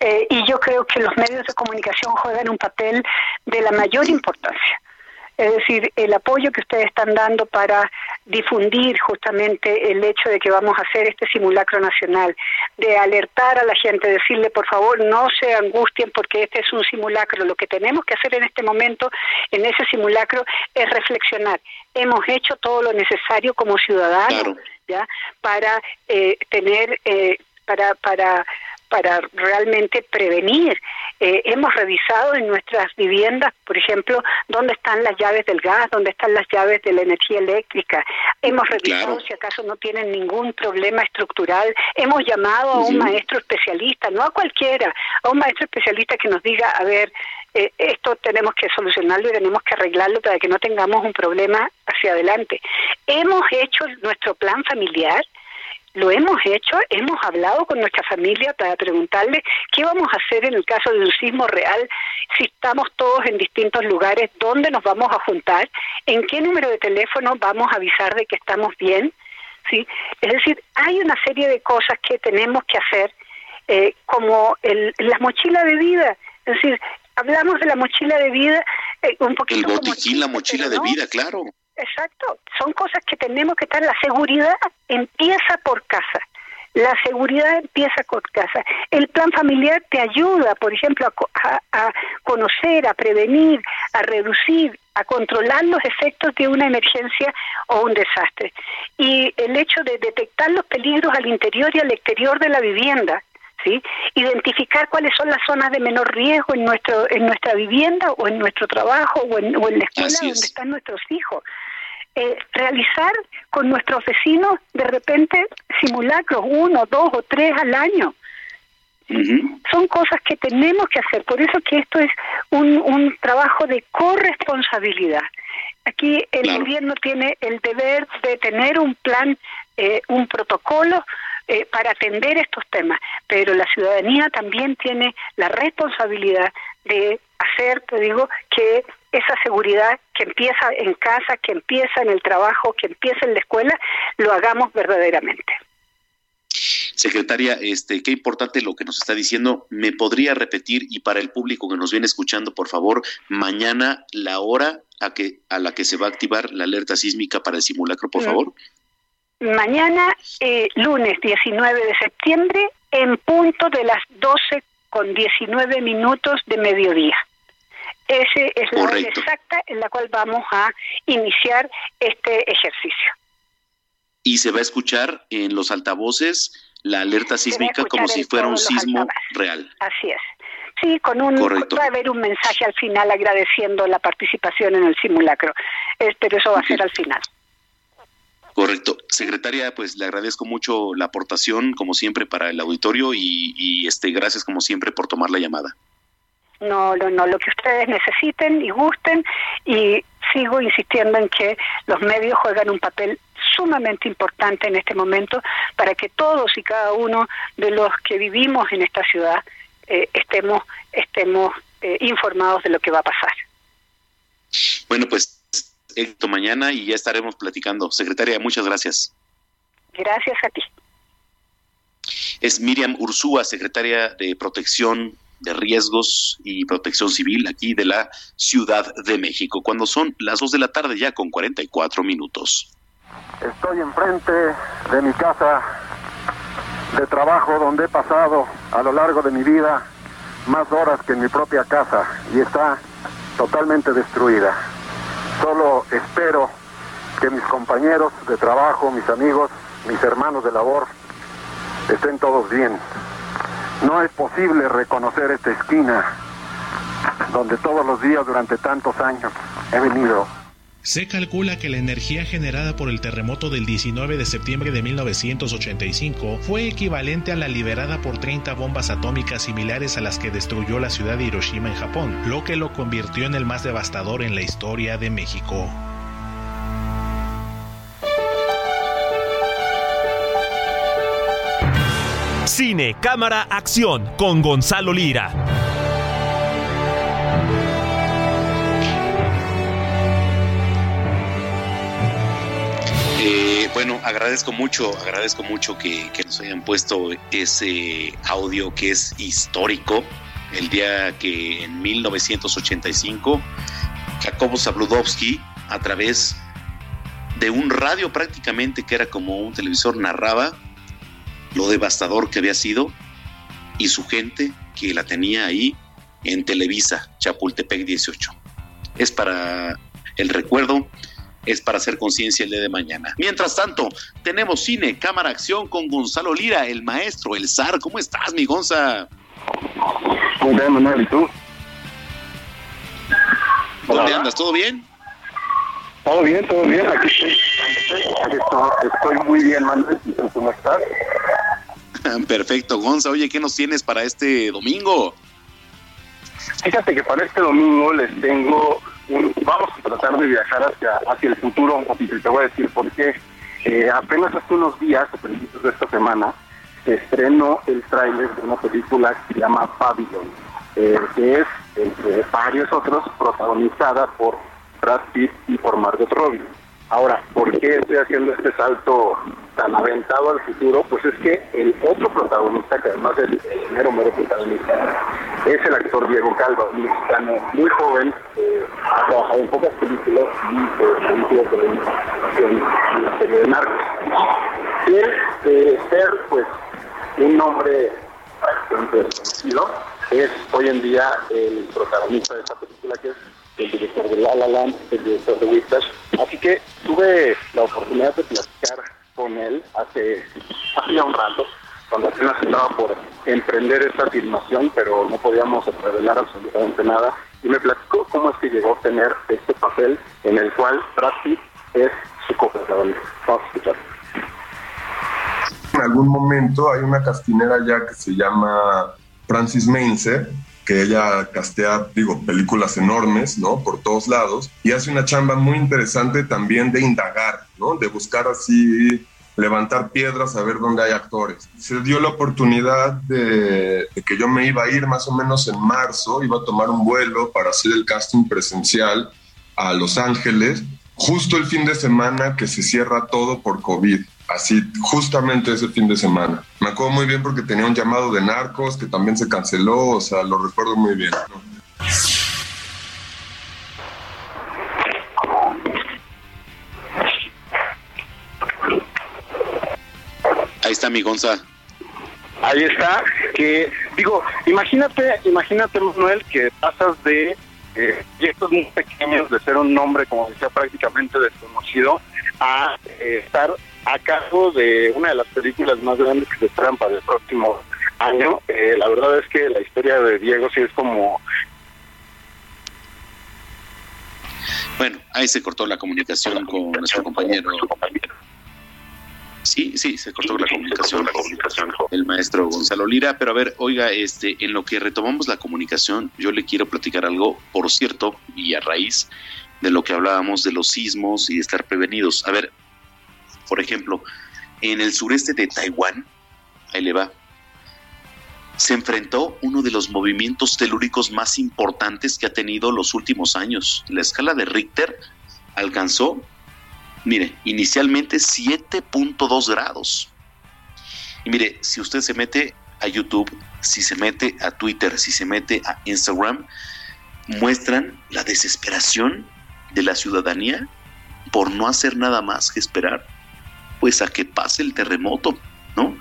Eh, y yo creo que los medios de comunicación juegan un papel de la mayor importancia. Es decir, el apoyo que ustedes están dando para difundir justamente el hecho de que vamos a hacer este simulacro nacional, de alertar a la gente, decirle por favor no se angustien porque este es un simulacro. Lo que tenemos que hacer en este momento, en ese simulacro, es reflexionar. Hemos hecho todo lo necesario como ciudadanos, ¿ya? Para eh, tener, eh, para, para para realmente prevenir. Eh, hemos revisado en nuestras viviendas, por ejemplo, dónde están las llaves del gas, dónde están las llaves de la energía eléctrica. Hemos revisado si acaso no tienen ningún problema estructural. Hemos llamado a un maestro especialista, no a cualquiera, a un maestro especialista que nos diga, a ver, eh, esto tenemos que solucionarlo y tenemos que arreglarlo para que no tengamos un problema hacia adelante. Hemos hecho nuestro plan familiar, lo hemos hecho, hemos hablado con nuestra familia para preguntarle qué vamos a hacer en el caso de un sismo real, si estamos todos en distintos lugares, dónde nos vamos a juntar, en qué número de teléfono vamos a avisar de que estamos bien. ¿sí? Es decir, hay una serie de cosas que tenemos que hacer, eh, como el, la mochila de vida. Es decir, hablamos de la mochila de vida eh, un poquito. El botiquín, la mochila de vida, claro. Exacto, son cosas que tenemos que estar. La seguridad empieza por casa. La seguridad empieza por casa. El plan familiar te ayuda, por ejemplo, a, conocer, a prevenir, a reducir, a controlar los efectos de una emergencia o un desastre. Y el hecho de detectar los peligros al interior y al exterior de la vivienda, ¿sí? Identificar cuáles son las zonas de menor riesgo en nuestro en nuestra vivienda o en nuestro trabajo o en, o en la escuela donde están nuestros hijos. Eh, realizar con nuestros vecinos de repente simulacros, uno, dos o tres al año. Son cosas que tenemos que hacer, por eso que esto es un, un trabajo de corresponsabilidad. Aquí el gobierno tiene el deber de tener un plan, eh, un protocolo eh, para atender estos temas, pero la ciudadanía también tiene la responsabilidad de hacer, te digo, que esa seguridad que empieza en casa, que empieza en el trabajo, que empieza en la escuela, lo hagamos verdaderamente. Secretaria, este, qué importante lo que nos está diciendo. ¿Me podría repetir y para el público que nos viene escuchando, por favor, mañana la hora a que a la que se va a activar la alerta sísmica para el simulacro, por favor? Mañana, eh, lunes 19 de septiembre, en punto de las 12 con 19 minutos de mediodía. Esa es la hora exacta en la cual vamos a iniciar este ejercicio. Y se va a escuchar en los altavoces la alerta sísmica como si fuera un sismo real. Así es. Sí, con un va a haber un mensaje al final agradeciendo la participación en el simulacro, pero eso va a ser al final. Correcto. Secretaria, pues le agradezco mucho la aportación, como siempre, para el auditorio y, y este, gracias, como siempre, por tomar la llamada. No, no, no, lo que ustedes necesiten y gusten y sigo insistiendo en que los medios juegan un papel sumamente importante en este momento para que todos y cada uno de los que vivimos en esta ciudad eh, estemos estemos eh, informados de lo que va a pasar. Bueno, pues éxito mañana y ya estaremos platicando. Secretaria, muchas gracias. Gracias a ti. Es Miriam Ursúa, secretaria de Protección de Riesgos y Protección Civil aquí de la Ciudad de México, cuando son las 2 de la tarde ya con 44 minutos. Estoy enfrente de mi casa de trabajo donde he pasado a lo largo de mi vida más horas que en mi propia casa y está totalmente destruida. Solo espero que mis compañeros de trabajo, mis amigos, mis hermanos de labor estén todos bien. No es posible reconocer esta esquina donde todos los días durante tantos años he venido se calcula que la energía generada por el terremoto del 19 de septiembre de 1985 fue equivalente a la liberada por 30 bombas atómicas similares a las que destruyó la ciudad de Hiroshima en Japón, lo que lo convirtió en el más devastador en la historia de México. Cine, cámara, acción con Gonzalo Lira. Eh, bueno, agradezco mucho, agradezco mucho que, nos hayan puesto ese audio que es histórico. El día que en 1985 Jacobo Zabludovsky, a través de un radio prácticamente que era como un televisor, narraba lo devastador que había sido y su gente que la tenía ahí en Televisa, Chapultepec 18. Es para el recuerdo es para hacer conciencia el día de mañana. Mientras tanto, tenemos cine, cámara, acción con Gonzalo Lira, el maestro, el zar. ¿Cómo estás, mi Gonza? Muy bien, Manuel, ¿y tú? ¿Dónde andas? ¿Todo bien? Todo bien, todo bien. Aquí estoy, estoy, muy bien, Manuel. ¿Cómo estás? Perfecto, Gonza. Oye, ¿qué nos tienes para este domingo? Fíjate que para este domingo les tengo vamos a tratar de viajar hacia, hacia el futuro, y te voy a decir por qué. Eh, apenas hace unos días, a principios de esta semana, se estrenó el tráiler de una película que se llama Babylon, eh, que es, entre varios otros, protagonizada por Brad Pitt y por Margot Robbie. Ahora, ¿por qué estoy haciendo este salto tan aventado al futuro? Pues es que el otro protagonista, que además es el mero mero protagonista, es el actor Diego Calva, un mexicano muy joven, eh, ha trabajado en pocas películas y eh, películas de en la serie de Narcos. Y de ser, pues, un hombre bastante desconocido, es hoy en día el protagonista de esta película que es el director de La La Land, el director de Whiplash. Así que tuve la oportunidad de platicar con él hace, hace ya un rato, cuando apenas estaba por emprender esta filmación, pero no podíamos revelar absolutamente nada. Y me platicó cómo es que llegó a tener este papel en el cual Brad es su coprotagonista. Vamos a escuchar. En algún momento hay una castinera ya que se llama Francis Mainzer, que ella castea, digo, películas enormes, ¿no? Por todos lados, y hace una chamba muy interesante también de indagar, ¿no? De buscar así, levantar piedras, a ver dónde hay actores. Se dio la oportunidad de, de que yo me iba a ir más o menos en marzo, iba a tomar un vuelo para hacer el casting presencial a Los Ángeles, justo el fin de semana que se cierra todo por COVID así justamente ese fin de semana. Me acuerdo muy bien porque tenía un llamado de narcos que también se canceló, o sea, lo recuerdo muy bien. Ahí está mi Gonza. Ahí está, que digo, imagínate, imagínate Manuel que pasas de eh, proyectos muy pequeños, de ser un nombre, como decía, prácticamente desconocido, a eh, estar a cargo de una de las películas más grandes que se esperan para el próximo año. Eh, la verdad es que la historia de Diego sí es como... Bueno, ahí se cortó la comunicación con nuestro compañero. Sí, sí, se cortó la comunicación, la comunicación el maestro Gonzalo Lira, pero a ver, oiga, este, en lo que retomamos la comunicación, yo le quiero platicar algo, por cierto, y a raíz de lo que hablábamos de los sismos y de estar prevenidos. A ver, por ejemplo, en el sureste de Taiwán, ahí le va, se enfrentó uno de los movimientos telúricos más importantes que ha tenido los últimos años. La escala de Richter alcanzó, mire, inicialmente 7.2 grados. Y mire, si usted se mete a YouTube, si se mete a Twitter, si se mete a Instagram, muestran la desesperación de la ciudadanía por no hacer nada más que esperar pues a que pase el terremoto, ¿no?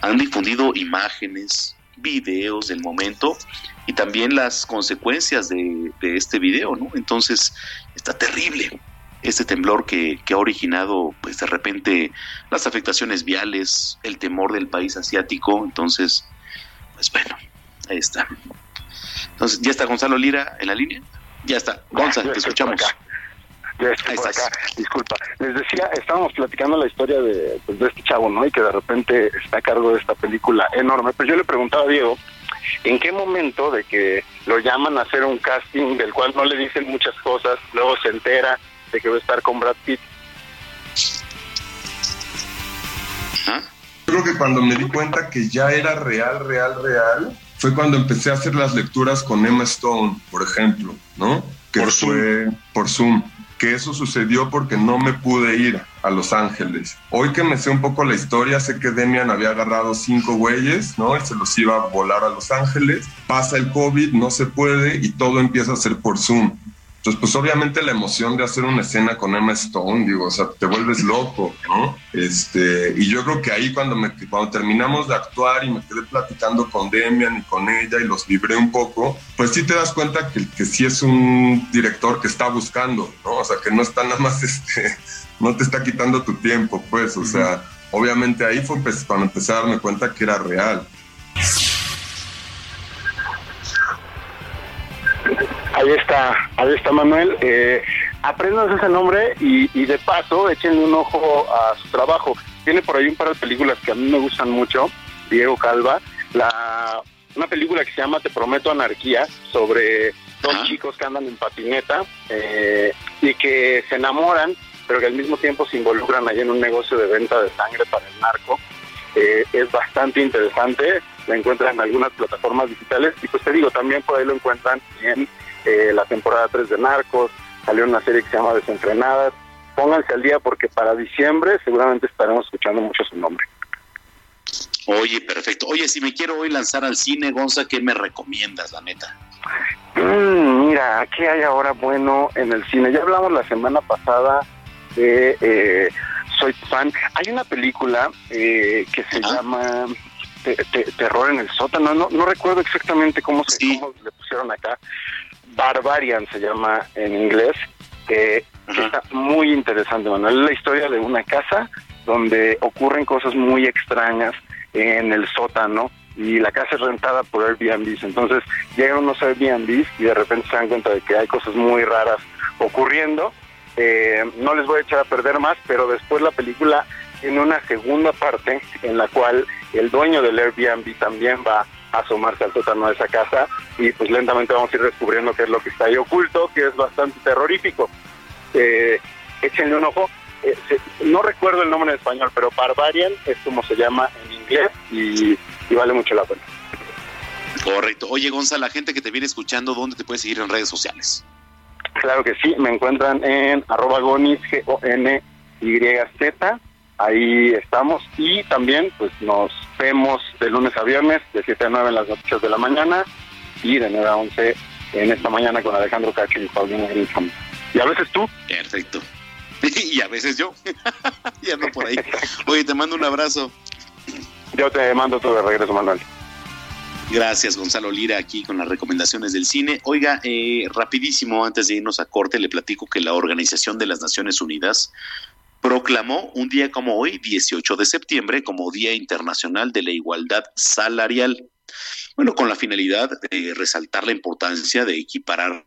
han difundido imágenes, videos del momento y también las consecuencias de, este video, ¿no? Entonces, está terrible este temblor que, que, ha originado, pues de repente, las afectaciones viales, el temor del país asiático. Entonces, pues bueno, ahí está. Entonces, ¿ya está Gonzalo Lira en la línea? Ya está. Gonzalo, te escuchamos. Ya estoy por acá, disculpa. Les decía, estábamos platicando la historia de, pues, de este chavo, ¿no? Y que de repente está a cargo de esta película enorme. Pues yo le preguntaba a Diego, ¿en qué momento de que lo llaman a hacer un casting del cual no le dicen muchas cosas, luego se entera de que va a estar con Brad Pitt? Creo que cuando me di cuenta que ya era real, real, real, fue cuando empecé a hacer las lecturas con Emma Stone, por ejemplo, ¿no? Que por fue Zoom. por Zoom que eso sucedió porque no me pude ir a Los Ángeles. Hoy que me sé un poco la historia, sé que Demian había agarrado cinco güeyes, ¿no? Y se los iba a volar a Los Ángeles. Pasa el COVID, no se puede y todo empieza a ser por Zoom. Entonces, pues obviamente la emoción de hacer una escena con Emma Stone, digo, o sea, te vuelves loco, ¿no? Este, y yo creo que ahí cuando, me, cuando terminamos de actuar y me quedé platicando con Demian y con ella y los libré un poco, pues sí te das cuenta que, que sí es un director que está buscando, ¿no? O sea, que no está nada más, este, no te está quitando tu tiempo, pues, o sea, obviamente ahí fue pues, cuando empecé a darme cuenta que era real. Ahí está, ahí está Manuel. Eh, aprendan ese nombre y, de paso échenle un ojo a su trabajo. Tiene por ahí un par de películas que a mí me gustan mucho. Diego Calva, la, una película que se llama Te Prometo Anarquía, sobre dos chicos que andan en patineta eh, y que se enamoran, pero que al mismo tiempo se involucran ahí en un negocio de venta de sangre para el narco. Eh, es bastante interesante, la encuentran en algunas plataformas digitales y pues te digo, también por ahí lo encuentran en eh, la temporada 3 de Narcos, salió una serie que se llama Desenfrenadas. Pónganse al día porque para diciembre seguramente estaremos escuchando mucho su nombre. Oye, perfecto. Oye, si me quiero hoy lanzar al cine, Gonza, ¿qué me recomiendas, la neta? Mm, mira, ¿qué hay ahora bueno en el cine? Ya hablamos la semana pasada de eh, Soy fan. Hay una película eh, que se llama Terror en el sótano. No, no recuerdo exactamente cómo, se, cómo le pusieron acá, Barbarian se llama en inglés, que está muy interesante, Manuel. Es la historia de una casa donde ocurren cosas muy extrañas en el sótano y la casa es rentada por Airbnb. Entonces llegan unos Airbnb y de repente se dan cuenta de que hay cosas muy raras ocurriendo. Eh, no les voy a echar a perder más, pero después la película tiene una segunda parte en la cual el dueño del Airbnb también va asomarse al sótano de esa casa y pues lentamente vamos a ir descubriendo qué es lo que está ahí oculto, que es bastante terrorífico. Eh, échenle un ojo. Eh, no recuerdo el nombre en español, pero Barbarian es como se llama en inglés y, vale mucho la pena. Correcto. Oye, Gonzalo, la gente que te viene escuchando, ¿dónde te puedes seguir en redes sociales? Claro que sí, me encuentran en arroba gonis, G-O-N-Y-Z, ahí estamos y también pues nos vemos de lunes a viernes de 7 a 9 en las noticias de la mañana y de 9 a 11 en esta mañana con Alejandro Cacho y Paulino Grisam. Y a veces tú. Perfecto. y a veces yo. y ando por ahí. Oye, te mando un abrazo. Yo te mando todo de regreso, Manuel. Gracias, Gonzalo Lira, aquí con las recomendaciones del cine. Oiga, eh, rapidísimo, antes de irnos a corte, le platico que la Organización de las Naciones Unidas proclamó un día como hoy, 18 de septiembre, como Día Internacional de la Igualdad Salarial. Bueno, con la finalidad de resaltar la importancia de equiparar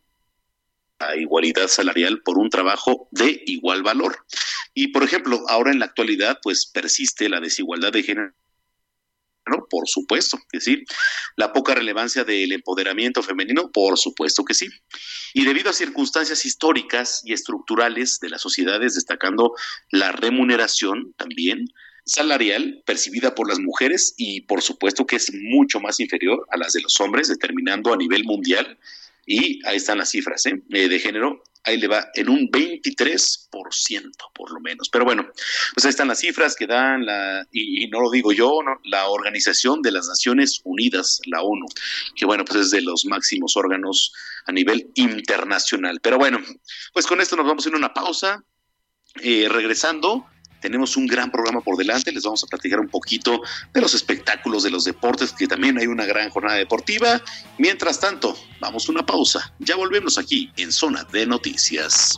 la igualdad salarial por un trabajo de igual valor. Y, por ejemplo, ahora en la actualidad, pues persiste la desigualdad de género por supuesto que sí. La poca relevancia del empoderamiento femenino, por supuesto que sí. Y debido a circunstancias históricas y estructurales de las sociedades, destacando la remuneración también salarial percibida por las mujeres y por supuesto que es mucho más inferior a las de los hombres, determinando a nivel mundial y ahí están las cifras ¿eh? Eh, de género ahí le va en un 23% por lo menos. Pero bueno, pues ahí están las cifras que dan la, y, no lo digo yo, la Organización de las Naciones Unidas, la ONU, que bueno, pues es de los máximos órganos a nivel internacional. Pero bueno, pues con esto nos vamos a ir a una pausa. Eh, regresando, tenemos un gran programa por delante, les vamos a platicar un poquito de los espectáculos, de los deportes, que también hay una gran jornada deportiva. Mientras tanto, vamos a una pausa. Ya volvemos aquí en Zona de Noticias.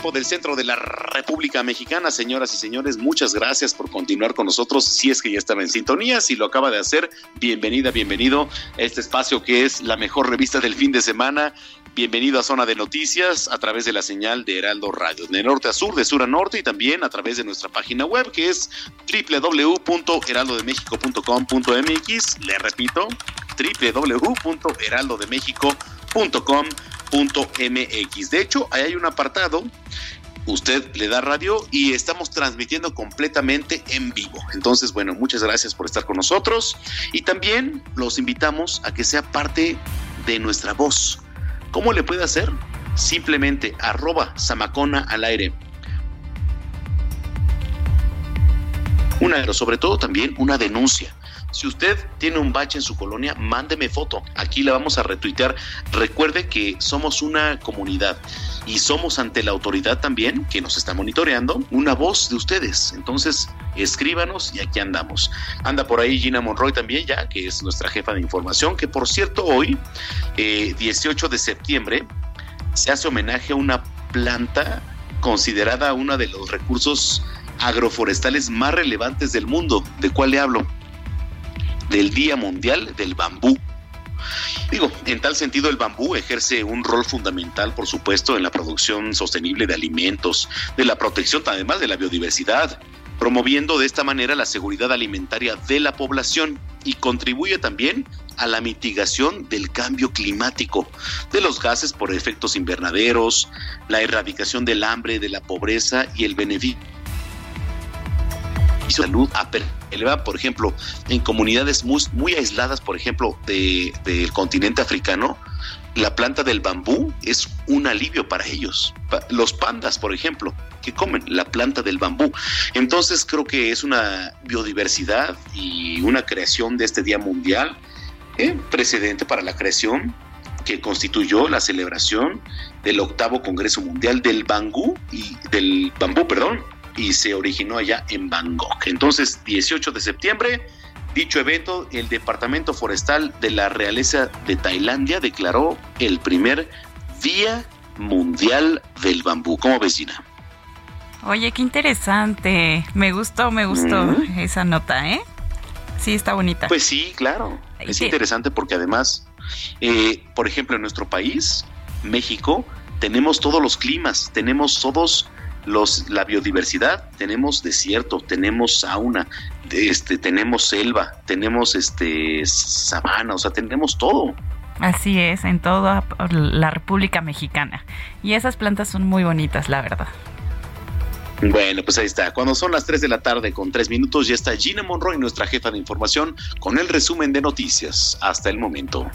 tiempo del centro de la República Mexicana. Señoras y señores, muchas gracias por continuar con nosotros. Si es que ya estaba en sintonía, si lo acaba de hacer, bienvenida, bienvenido a este espacio que es la mejor revista del fin de semana Bienvenido a Zona de Noticias a través de la señal de Heraldo Radio, de norte a sur, de sur a norte y también a través de nuestra página web que es www.heraldodemexico.com.mx. Le repito, www.heraldodemexico.com.mx. De hecho, ahí hay un apartado usted le da radio y estamos transmitiendo completamente en vivo. Entonces, bueno, muchas gracias por estar con nosotros y también los invitamos a que sea parte de nuestra voz ¿Cómo le puede hacer? Simplemente arroba Samacona al aire. Una, pero sobre todo también una denuncia. Si usted tiene un bache en su colonia, mándeme foto. Aquí la vamos a retuitear. Recuerde que somos una comunidad y somos ante la autoridad también que nos está monitoreando una voz de ustedes. Entonces, escríbanos y aquí andamos. Anda por ahí Gina Monroy también ya, que es nuestra jefa de información, que por cierto hoy, 18 eh, de septiembre, se hace homenaje a una planta considerada uno de los recursos agroforestales más relevantes del mundo. ¿De cuál le hablo? Del Día Mundial del Bambú. Digo, en tal sentido el bambú ejerce un rol fundamental, por supuesto, en la producción sostenible de alimentos, de la protección además de la biodiversidad, promoviendo de esta manera la seguridad alimentaria de la población y contribuye también a la mitigación del cambio climático, de los gases por efectos invernaderos, la erradicación del hambre, de la pobreza y el beneficio salud eleva, por ejemplo, en comunidades muy, aisladas, por ejemplo, del continente africano, la planta del bambú es un alivio para ellos. Los pandas, por ejemplo, que comen la planta del bambú. Entonces creo que es una biodiversidad y una creación de este Día Mundial, ¿eh? precedente para la creación que constituyó la celebración del octavo Congreso Mundial del Bambú y del bambú, perdón, y se originó allá en Bangkok. Entonces, 18 de septiembre, dicho evento, el Departamento Forestal de la Realeza de Tailandia declaró el primer Día Mundial del Bambú. ¿Cómo vecina? Oye, qué interesante. Me gustó, me gustó esa nota, ¿eh? Sí, está bonita. Pues sí, claro. Es interesante porque además, eh, por ejemplo, en nuestro país, México, tenemos todos los climas, tenemos todos los, la biodiversidad, tenemos desierto, tenemos sauna, este, tenemos selva, tenemos este sabana, o sea, tenemos todo. Así es, en toda la República Mexicana. Y esas plantas son muy bonitas, la verdad. Bueno, pues ahí está. Cuando son las 3 de la tarde con 3 minutos, ya está Gina Monroy, nuestra jefa de información, con el resumen de noticias hasta el momento.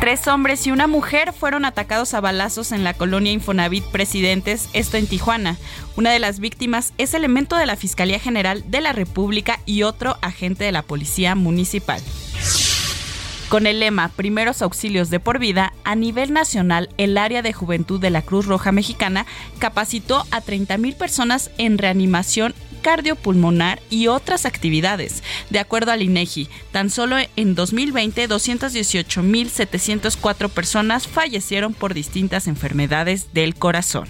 Tres hombres y una mujer fueron atacados a balazos en la colonia Infonavit Presidentes, esto en Tijuana. Una de las víctimas es elemento de la Fiscalía General de la República y otro agente de la Policía Municipal. Con el lema Primeros Auxilios de por vida, a nivel nacional, el área de juventud de la Cruz Roja Mexicana capacitó a 30.000 personas en reanimación cardiopulmonar y otras actividades. De acuerdo al INEGI, tan solo en 2020 218.704 personas fallecieron por distintas enfermedades del corazón.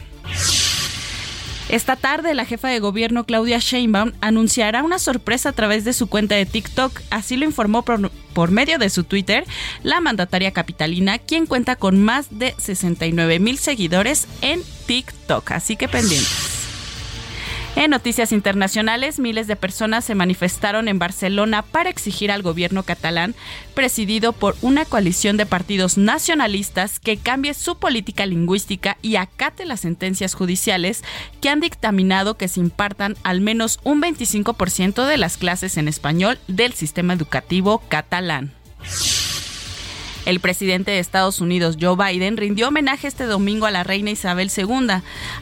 Esta tarde, la jefa de gobierno Claudia Sheinbaum anunciará una sorpresa a través de su cuenta de TikTok. Así lo informó por, medio de su Twitter la mandataria capitalina, quien cuenta con más de 69 mil seguidores en TikTok. Así que pendientes. En noticias internacionales, miles de personas se manifestaron en Barcelona para exigir al gobierno catalán, presidido por una coalición de partidos nacionalistas, que cambie su política lingüística y acate las sentencias judiciales que han dictaminado que se impartan al menos un 25% de las clases en español del sistema educativo catalán. El presidente de Estados Unidos, Joe Biden, rindió homenaje este domingo a la reina Isabel II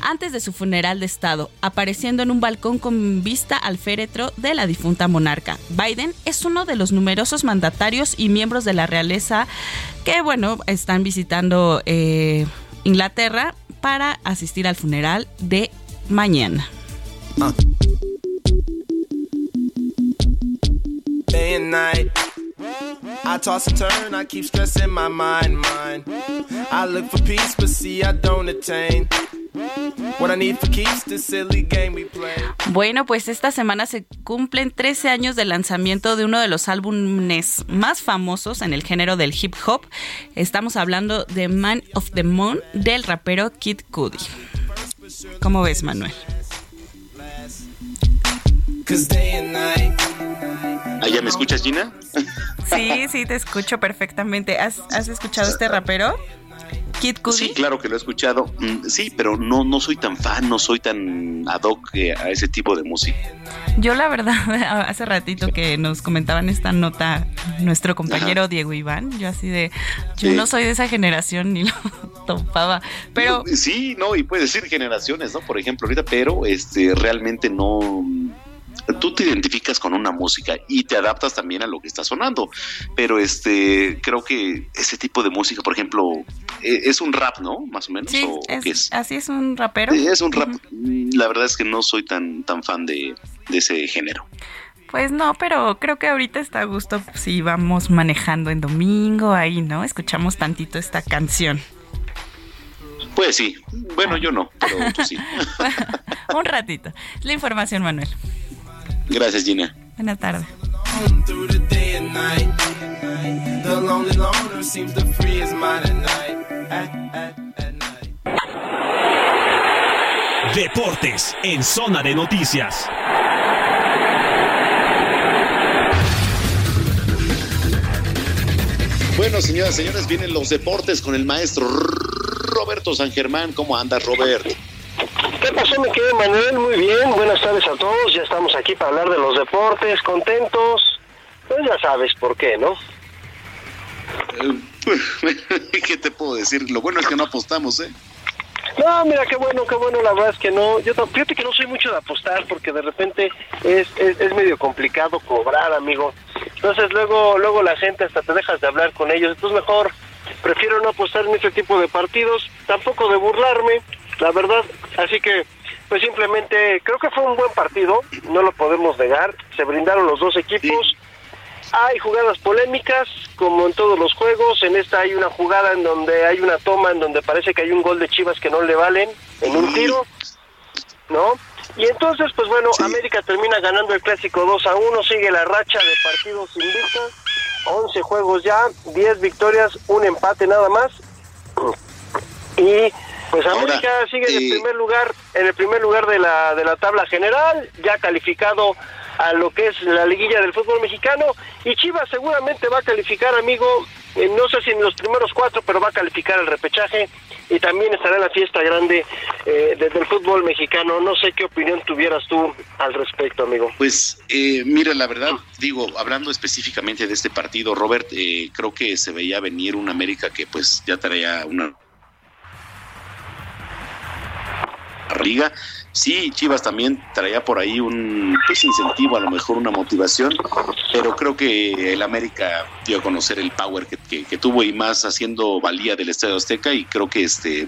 antes de su funeral de Estado, apareciendo en un balcón con vista al féretro de la difunta monarca. Biden es uno de los numerosos mandatarios y miembros de la realeza que, bueno, están visitando eh, Inglaterra para asistir al funeral de mañana. I toss and turn, I keep stressing my mind, mind. I look for peace, but see I don't attain. What I need for keeps this silly game we play. Bueno, pues esta semana se cumplen 13 años del lanzamiento de uno de los álbumes más famosos en el género del hip hop. Estamos hablando de Man of the Moon del rapero Kid Cudi. ¿Cómo ves, Manuel? ¿Allá me escuchas, Gina? Sí, sí, te escucho perfectamente. ¿Has, escuchado este rapero? Kid Cudi. Sí, claro que lo he escuchado. Mm, sí, pero no, no soy tan fan, no soy tan ad hoc eh, a ese tipo de música. Yo la verdad, hace ratito que nos comentaban esta nota nuestro compañero Diego Iván, yo así de, yo no soy de esa generación ni lo topaba, pero... Sí, no, y puede decir generaciones, ¿no? Por ejemplo, ahorita, pero este realmente no tú te identificas con una música y te adaptas también a lo que está sonando. Pero este, creo que ese tipo de música, por ejemplo, e, es un rap, ¿no? Más o menos. Sí, es, así es un rapero. Es un rap. La verdad es que no soy tan, tan fan de, ese género. Pues no, pero creo que ahorita está a gusto si vamos manejando en domingo ahí, ¿no? Escuchamos tantito esta canción. Pues sí. Bueno, yo no, pero tú sí. un ratito. La información, Manuel. Gracias, Gina. Buenas tardes. Deportes en zona de noticias. Bueno, señoras y señores, vienen los deportes con el maestro Roberto San Germán. ¿Cómo andas, Roberto? ¿Qué pasó, mi querido Manuel? Muy bien, buenas tardes a todos. Ya estamos aquí para hablar de los deportes, contentos. Pues ya sabes por qué, ¿no? ¿Qué te puedo decir? Lo bueno es que no apostamos, ¿eh? No, mira, qué bueno, qué bueno, la verdad es que no. Yo fíjate que no soy mucho de apostar porque de repente es, es, es medio complicado cobrar, amigo. Entonces luego luego la gente hasta te dejas de hablar con ellos. Entonces mejor prefiero no apostar en este tipo de partidos, tampoco de burlarme la verdad. Así que, pues simplemente creo que fue un buen partido, no lo podemos negar. Se brindaron los dos equipos. Hay jugadas polémicas, como en todos los juegos. En esta hay una jugada en donde hay una toma en donde parece que hay un gol de Chivas que no le valen en un tiro, ¿no? Y entonces, pues bueno, América termina ganando el clásico 2 a 1, sigue la racha de partidos invictos, 11 juegos ya, 10 victorias, un empate nada más. Y pues América sigue en el primer lugar, en el primer lugar de la, de la tabla general, ya calificado a lo que es la liguilla del fútbol mexicano y Chivas seguramente va a calificar, amigo, eh, no sé si en los primeros cuatro, pero va a calificar el repechaje y también estará en la fiesta grande eh, desde el fútbol mexicano. No sé qué opinión tuvieras tú al respecto, amigo. Pues eh, mira, la verdad, digo, hablando específicamente de este partido, Robert, eh, creo que se veía venir un América que pues ya traía una liga Sí, Chivas también traía por ahí un pues, incentivo, a lo mejor una motivación, pero creo que el América dio a conocer el power que, tuvo y más haciendo valía del Estadio Azteca y creo que este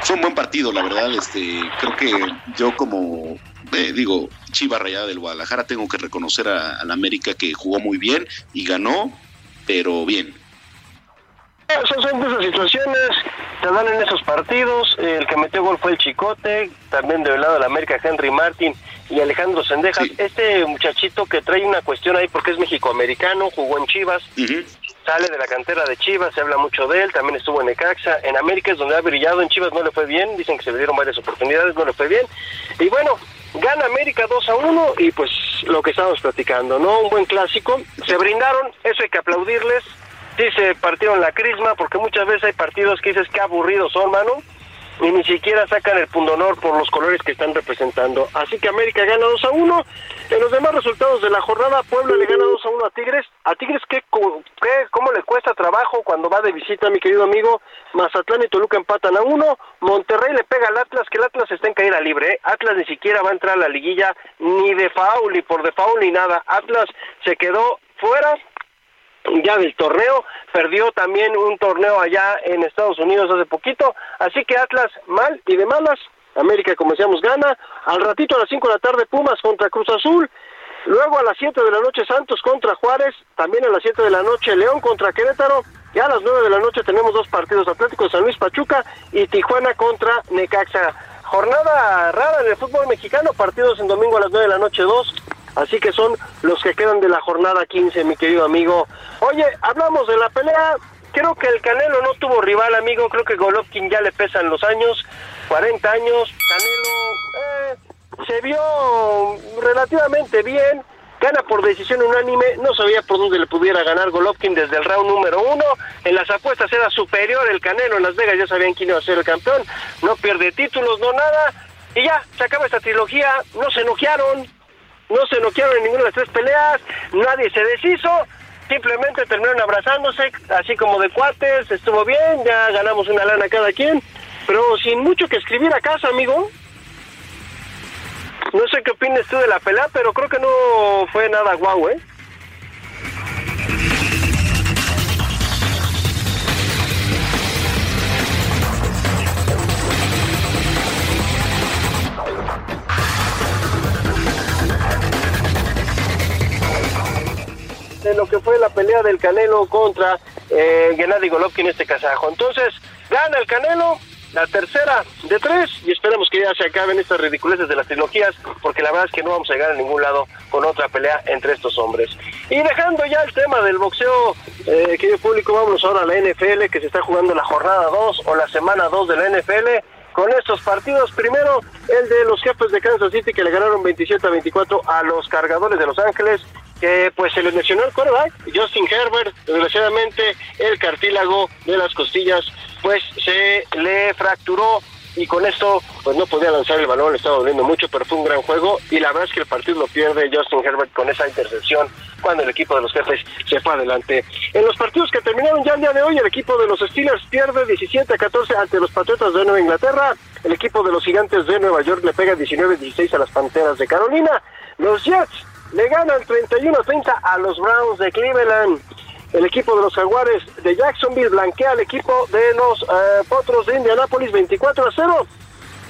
fue un buen partido, la verdad. Este creo que yo como eh, digo Chivas Rayada del Guadalajara tengo que reconocer al América que jugó muy bien y ganó, pero bien. Son, son de esas situaciones, se dan en esos partidos. El que metió gol fue el Chicote, también del lado de la América, Henry Martin y Alejandro Sendejas. Este muchachito que trae una cuestión ahí porque es mexicoamericano, jugó en Chivas, sale de la cantera de Chivas, se habla mucho de él, también estuvo en Necaxa. En América es donde ha brillado, en Chivas no le fue bien, dicen que se le dieron varias oportunidades, no le fue bien. Y bueno, gana América 2 a 1 y pues lo que estábamos platicando, ¿no? Un buen clásico. Se brindaron, eso hay que aplaudirles sí se partieron la crisma, porque muchas veces hay partidos que dices que aburridos son, mano, y ni siquiera sacan el honor por los colores que están representando. Así que América gana 2 a 1. En los demás resultados de la jornada, Puebla le gana 2 a 1 a Tigres. A Tigres, ¿qué, qué, ¿cómo le cuesta trabajo cuando va de visita, mi querido amigo? Mazatlán y Toluca empatan a 1. Monterrey le pega al Atlas, que el Atlas está en caída libre. ¿eh? Atlas ni siquiera va a entrar a la liguilla, ni de foul, ni por default, ni nada. Atlas se quedó fuera ya del torneo, perdió también un torneo allá en Estados Unidos hace poquito, así que Atlas mal y de malas, América como decíamos gana, al ratito a las 5 de la tarde Pumas contra Cruz Azul, luego a las 7 de la noche Santos contra Juárez, también a las 7 de la noche León contra Querétaro, y a las 9 de la noche tenemos dos partidos Atléticos San Luis Pachuca y Tijuana contra Necaxa. Jornada rara en el fútbol mexicano, partidos en domingo a las 9 de la noche dos, Así que son los que quedan de la jornada 15, mi querido amigo. Oye, hablamos de la pelea. Creo que el Canelo no tuvo rival, amigo. Creo que Golovkin ya le pesan los años, 40 años. Canelo eh, se vio relativamente bien. Gana por decisión unánime. No sabía por dónde le pudiera ganar Golovkin desde el round número uno. En las apuestas era superior el Canelo. En Las Vegas ya sabían quién iba a ser el campeón. No pierde títulos, no nada. Y ya, se acaba esta trilogía. No se enojaron no se noquearon en ninguna de las tres peleas, nadie se deshizo, simplemente terminaron abrazándose, así como de cuates, estuvo bien, ya ganamos una lana cada quien, pero sin mucho que escribir a casa, amigo. No sé qué opinas tú de la pelea, pero creo que no fue nada guau, ¿eh? De lo que fue la pelea del Canelo contra eh, Gennady Golovkin, este kazajo. Entonces, gana el Canelo, la tercera de tres, y esperemos que ya se acaben estas ridiculeces de las trilogías, porque la verdad es que no vamos a llegar a ningún lado con otra pelea entre estos hombres. Y dejando ya el tema del boxeo, eh, querido público, vamos ahora a la NFL, que se está jugando la jornada 2 o la semana 2 de la NFL con estos partidos. Primero, el de los jefes de Kansas City que le ganaron 27 a 24 a los cargadores de Los Ángeles que pues se le mencionó el quarterback, Justin Herbert, desgraciadamente el cartílago de las costillas pues se le fracturó y con esto pues no podía lanzar el balón, le estaba doliendo mucho, pero fue un gran juego y la verdad es que el partido lo pierde Justin Herbert con esa intercepción cuando el equipo de los jefes se fue adelante. En los partidos que terminaron ya el día de hoy, el equipo de los Steelers pierde 17 a 14 ante los Patriotas de Nueva Inglaterra, el equipo de los Gigantes de Nueva York le pega 19 a 16 a las Panteras de Carolina, los Jets le ganan 31-30 a los Browns de Cleveland. El equipo de los Jaguares de Jacksonville blanquea al equipo de los eh, Potros de Indianápolis 24 a 0.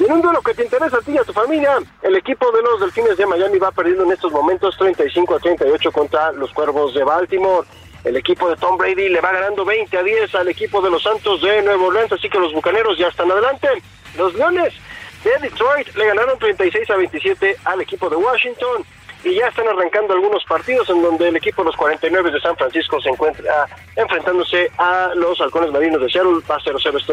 Y en un duelo que te interesa a ti y a tu familia, el equipo de los Delfines de Miami va perdiendo en estos momentos 35 a 38 contra los Cuervos de Baltimore. El equipo de Tom Brady le va ganando 20 a 10 al equipo de los Santos de Nuevo Orleans, así que los Bucaneros ya están adelante. Los Leones de Detroit le ganaron 36 a 27 al equipo de Washington. Y ya están arrancando algunos partidos en donde el equipo de los 49 de San Francisco se encuentra enfrentándose a los halcones marinos de Seattle, va 0-0 este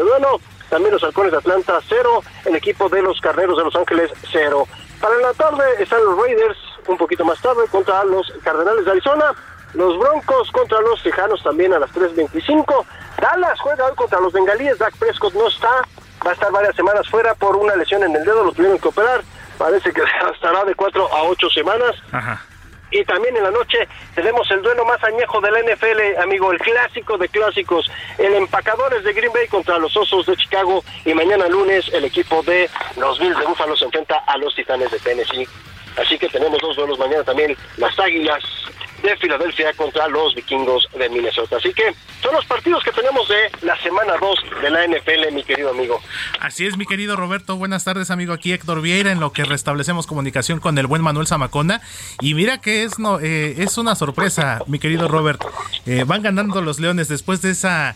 también los halcones de Atlanta 0, el equipo de los carneros de Los Ángeles 0. Para la tarde están los Raiders, un poquito más tarde, contra los Cardenales de Arizona, los Broncos contra los Tejanos también a las 3.25, Dallas juega hoy contra los Bengalíes, Dak Prescott no está, va a estar varias semanas fuera por una lesión en el dedo, lo tuvieron que operar, parece que estará de cuatro a ocho semanas. Y también en la noche tenemos el duelo más añejo de la NFL, amigo, el clásico de clásicos, el empacadores de Green Bay contra los Osos de Chicago y mañana lunes el equipo de los Bills de Buffalo se enfrenta a los Titanes de Tennessee. Así que tenemos dos duelos mañana también, las Águilas de Filadelfia contra los vikingos de Minnesota. Así que son los partidos que tenemos de la semana 2 de la NFL, mi querido amigo. Así es, mi querido Roberto. Buenas tardes, amigo. Aquí Héctor Vieira, en lo que restablecemos comunicación con el buen Manuel Zamacona. Y mira que es, no, eh, es una sorpresa, mi querido Robert. Eh, van ganando los Leones después de esa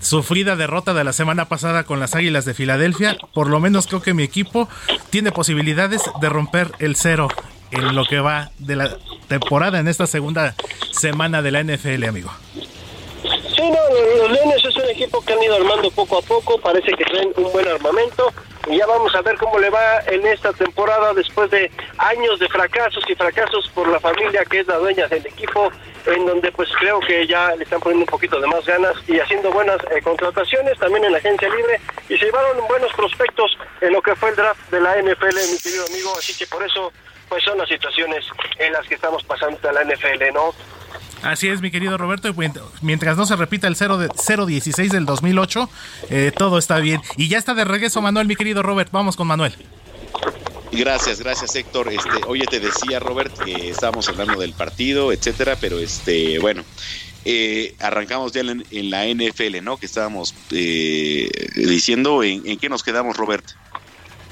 sufrida derrota de la semana pasada con las Águilas de Filadelfia. Por lo menos creo que mi equipo tiene posibilidades de romper el cero en lo que va de la temporada en esta segunda semana de la NFL, amigo. Sí, no, los Leones es un equipo que han ido armando poco a poco, parece que tienen un buen armamento y ya vamos a ver cómo le va en esta temporada después de años de fracasos y fracasos por la familia que es la dueña del equipo, en donde pues creo que ya le están poniendo un poquito de más ganas y haciendo buenas eh, contrataciones también en la agencia libre y se llevaron buenos prospectos en lo que fue el draft de la NFL, mi querido amigo, así que por eso pues son las situaciones en las que estamos pasando a la NFL, ¿no? Así es, mi querido Roberto. Mientras no se repita el 0 de 016 del 2008, eh, todo está bien. Y ya está de regreso Manuel, mi querido Robert. Vamos con Manuel. Gracias, gracias Héctor. Este, oye, te decía Robert que estábamos hablando del partido, etcétera, pero este, bueno, eh, arrancamos ya en, la NFL, ¿no? Que estábamos eh, diciendo. ¿En, ¿En qué nos quedamos, Robert?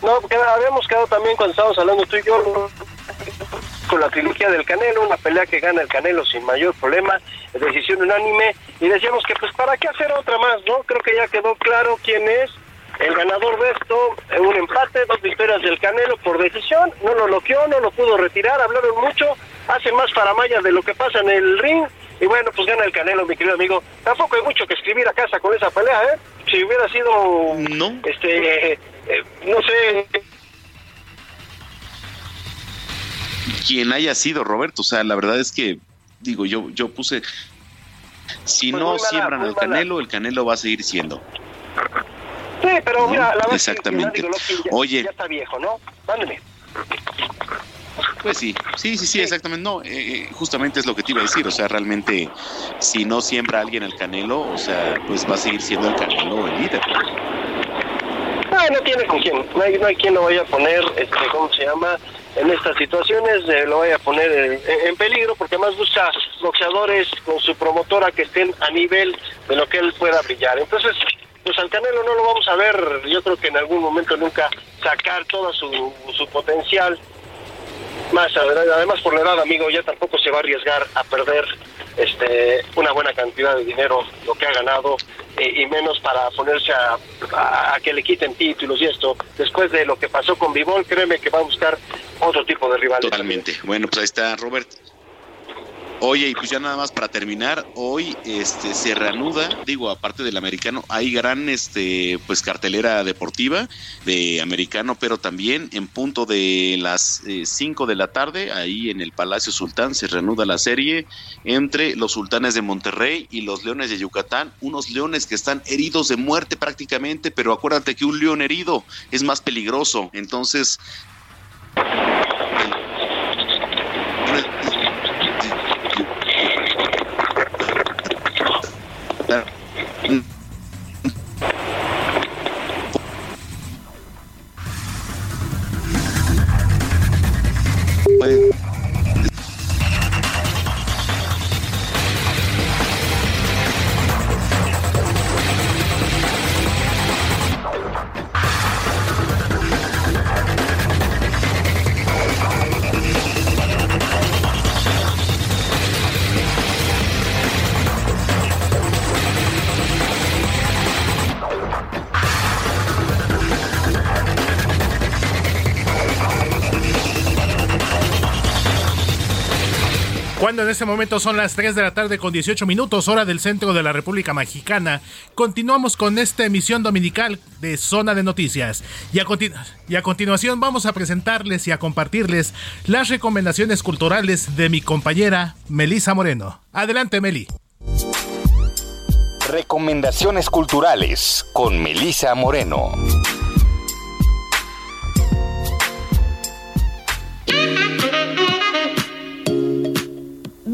No, habíamos quedado también cuando estábamos hablando tú y yo con la trilogía del Canelo, una pelea que gana el Canelo sin mayor problema, decisión unánime, y decíamos que pues para qué hacer otra más, ¿no? Creo que ya quedó claro quién es el ganador de esto, un empate, dos victorias del Canelo por decisión, no lo bloqueó, no lo pudo retirar, hablaron mucho, hace más faramaya de lo que pasa en el ring, y bueno, pues gana el Canelo, mi querido amigo. Tampoco hay mucho que escribir a casa con esa pelea, ¿eh? Si hubiera sido, no. este, eh, no sé. Quien haya sido Roberto, o sea, la verdad es que, digo, yo, yo puse, si pues no siembran el Canelo, el Canelo va a seguir siendo. Sí, pero mira, la verdad Exactamente. Oye. Ya está viejo, ¿no? Mándeme. Pues sí, sí, sí, sí, exactamente. No, eh, justamente es lo que te iba a decir. O sea, realmente, si no siembra alguien el Canelo, o sea, pues va a seguir siendo el Canelo el líder. No, no tiene con quién. No hay, no hay quien lo vaya a poner, este, ¿cómo se llama? En estas situaciones eh, lo vaya a poner en, en, peligro porque más busca boxeadores con su promotora que estén a nivel de lo que él pueda brillar. Entonces, pues al Canelo no lo vamos a ver, yo creo que en algún momento nunca sacar todo su, su potencial más además por la edad amigo ya tampoco se va a arriesgar a perder este una buena cantidad de dinero lo que ha ganado eh, y menos para ponerse a, que le quiten títulos y esto. Después de lo que pasó con Bivol créeme que va a buscar otro tipo de rivales. Totalmente. Bueno pues ahí está Robert Oye, y pues ya nada más para terminar, hoy este se reanuda, digo, aparte del americano, hay gran este pues cartelera deportiva de americano, pero también en punto de las 5 eh, de la tarde, ahí en el Palacio Sultán se reanuda la serie entre los Sultanes de Monterrey y los Leones de Yucatán, unos leones que están heridos de muerte prácticamente, pero acuérdate que un león herido es más peligroso, entonces en este momento son las 3 de la tarde con 18 minutos, hora del centro de la República Mexicana, continuamos con esta emisión dominical de Zona de Noticias. Y a, y a continuación vamos a presentarles y a compartirles las recomendaciones culturales de mi compañera Melisa Moreno. Adelante, Meli. Recomendaciones culturales con Melisa Moreno.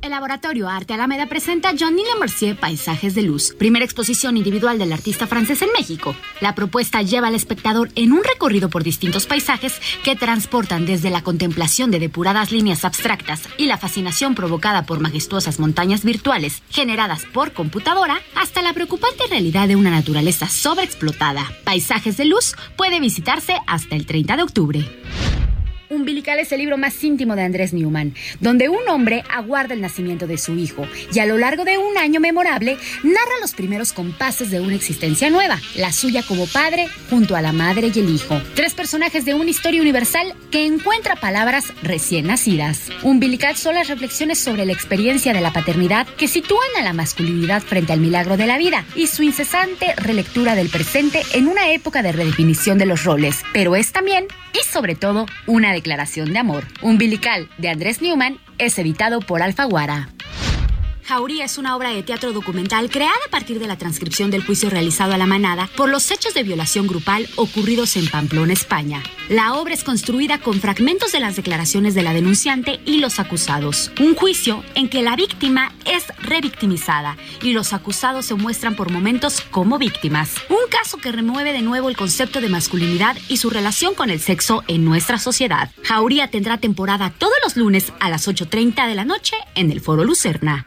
El Laboratorio Arte Alameda presenta Johnny Le Mercier Paisajes de Luz, primera exposición individual del artista francés en México. La propuesta lleva al espectador en un recorrido por distintos paisajes que transportan desde la contemplación de depuradas líneas abstractas y la fascinación provocada por majestuosas montañas virtuales generadas por computadora hasta la preocupante realidad de una naturaleza sobreexplotada. Paisajes de Luz puede visitarse hasta el 30 de octubre. Umbilical es el libro más íntimo de Andrés Newman, donde un hombre aguarda el nacimiento de su hijo y a lo largo de un año memorable narra los primeros compases de una existencia nueva, la suya como padre junto a la madre y el hijo. Tres personajes de una historia universal que encuentra palabras recién nacidas. Umbilical son las reflexiones sobre la experiencia de la paternidad que sitúan a la masculinidad frente al milagro de la vida y su incesante relectura del presente en una época de redefinición de los roles, pero es también y sobre todo una declaración de amor. Umbilical de Andrés Newman es editado por Alfaguara. Jauría es una obra de teatro documental creada a partir de la transcripción del juicio realizado a la manada por los hechos de violación grupal ocurridos en Pamplona, España. La obra es construida con fragmentos de las declaraciones de la denunciante y los acusados. Un juicio en que la víctima es revictimizada y los acusados se muestran por momentos como víctimas. Un caso que remueve de nuevo el concepto de masculinidad y su relación con el sexo en nuestra sociedad. Jauría tendrá temporada todos los lunes a las 8.30 de la noche en el Foro Lucerna.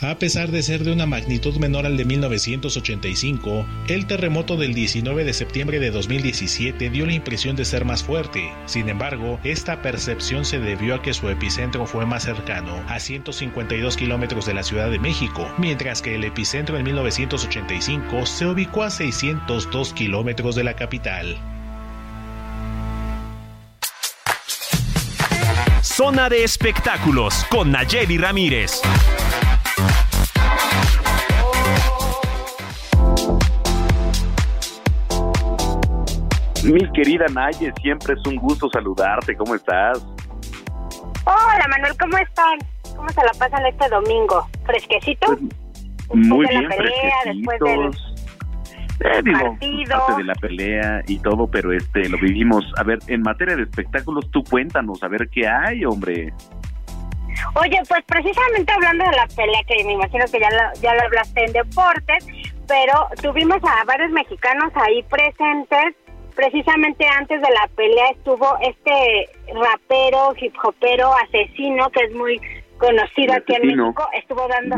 A pesar de ser de una magnitud menor al de 1985, el terremoto del 19 de septiembre de 2017 dio la impresión de ser más fuerte. Sin embargo, esta percepción se debió a que su epicentro fue más cercano, a 152 kilómetros de la Ciudad de México, mientras que el epicentro en 1985 se ubicó a 602 kilómetros de la capital. Zona de espectáculos con Nayeli Ramírez. Mi querida Naye, siempre es un gusto saludarte. ¿Cómo estás? Hola Manuel, ¿cómo están? ¿Cómo se la pasan este domingo? ¿Fresquecito? Pues, muy bien, de después del eh, digo, parte de la pelea y todo, pero este lo vivimos. A ver, en materia de espectáculos, tú cuéntanos, a ver qué hay, hombre. Oye, pues precisamente hablando de la pelea, que me imagino que ya lo, ya lo hablaste en deportes, pero tuvimos a varios mexicanos ahí presentes precisamente antes de la pelea estuvo este rapero, hip hopero, asesino, que es muy conocido aquí en México, estuvo dando,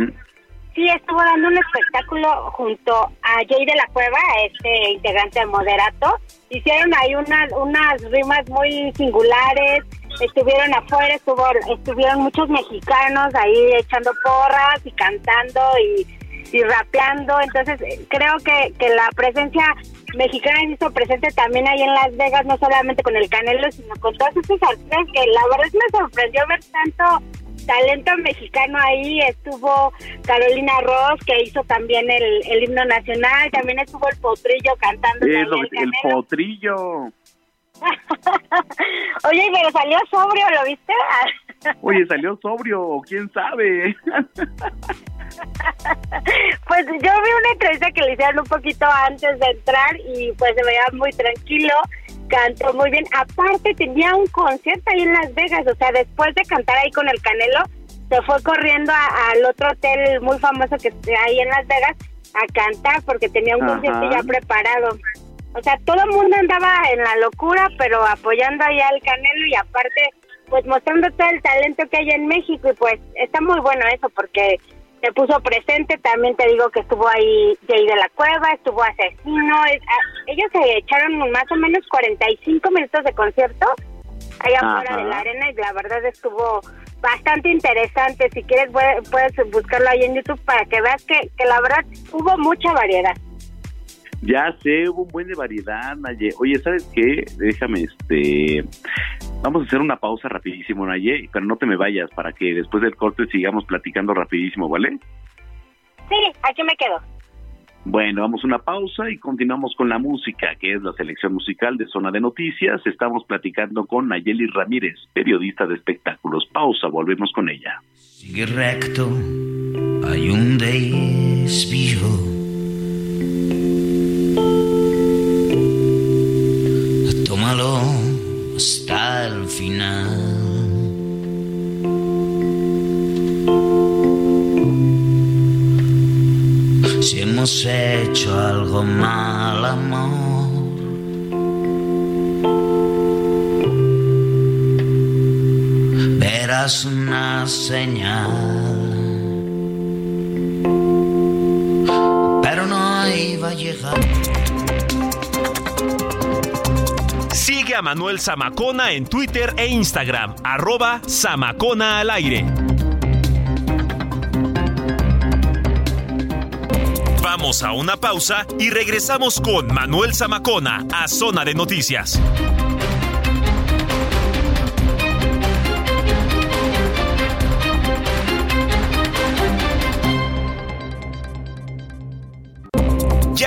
sí, estuvo dando un espectáculo junto a Jay de la Cueva, este integrante de Moderato, hicieron ahí unas, unas rimas muy singulares, estuvieron afuera, estuvo, estuvieron muchos mexicanos ahí echando porras y cantando y, rapeando, entonces creo que, que la presencia mexicana hizo presente también ahí en Las Vegas, no solamente con el Canelo, sino con todos estos artistas que la verdad me sorprendió ver tanto talento mexicano ahí. Estuvo Carolina Ross, que hizo también el, himno nacional, también estuvo el Potrillo cantando. el, el Potrillo. Oye, pero salió sobrio, ¿lo viste? Oye, salió sobrio, quién sabe. pues yo vi una entrevista que le hicieron un poquito antes de entrar y pues se veía muy tranquilo, cantó muy bien. Aparte tenía un concierto ahí en Las Vegas, o sea, después de cantar ahí con el Canelo, se fue corriendo al otro hotel muy famoso que hay en Las Vegas a cantar porque tenía un concierto ya preparado. O sea, todo el mundo andaba en la locura, pero apoyando allá al Canelo y aparte, pues mostrando todo el talento que hay en México. Y pues está muy bueno eso porque se puso presente. También te digo que estuvo ahí Jay de la Cueva, estuvo Asesino. Ah, ellos se echaron más o menos 45 minutos de concierto allá afuera de la arena y la verdad estuvo bastante interesante. Si quieres puedes buscarlo ahí en YouTube para que veas que, que la verdad hubo mucha variedad. Ya sé, hubo un buen de variedad, Naye. Oye, ¿sabes qué? Déjame, este... Vamos a hacer una pausa rapidísimo, Naye, pero no te me vayas para que después del corte sigamos platicando rapidísimo, ¿vale? Sí, aquí me quedo. Bueno, vamos a una pausa y continuamos con la música, que es la selección musical de Zona de Noticias. Estamos platicando con Nayeli Ramírez, periodista de espectáculos. Pausa, volvemos con ella. Sigue recto, hay un desvío hasta el final. Si hemos hecho algo mal, amor. Verás una señal. Pero no iba a llegar. Sigue a Manuel Zamacona en Twitter e Instagram, arroba Zamacona al aire. Vamos a una pausa y regresamos con Manuel Zamacona a Zona de Noticias.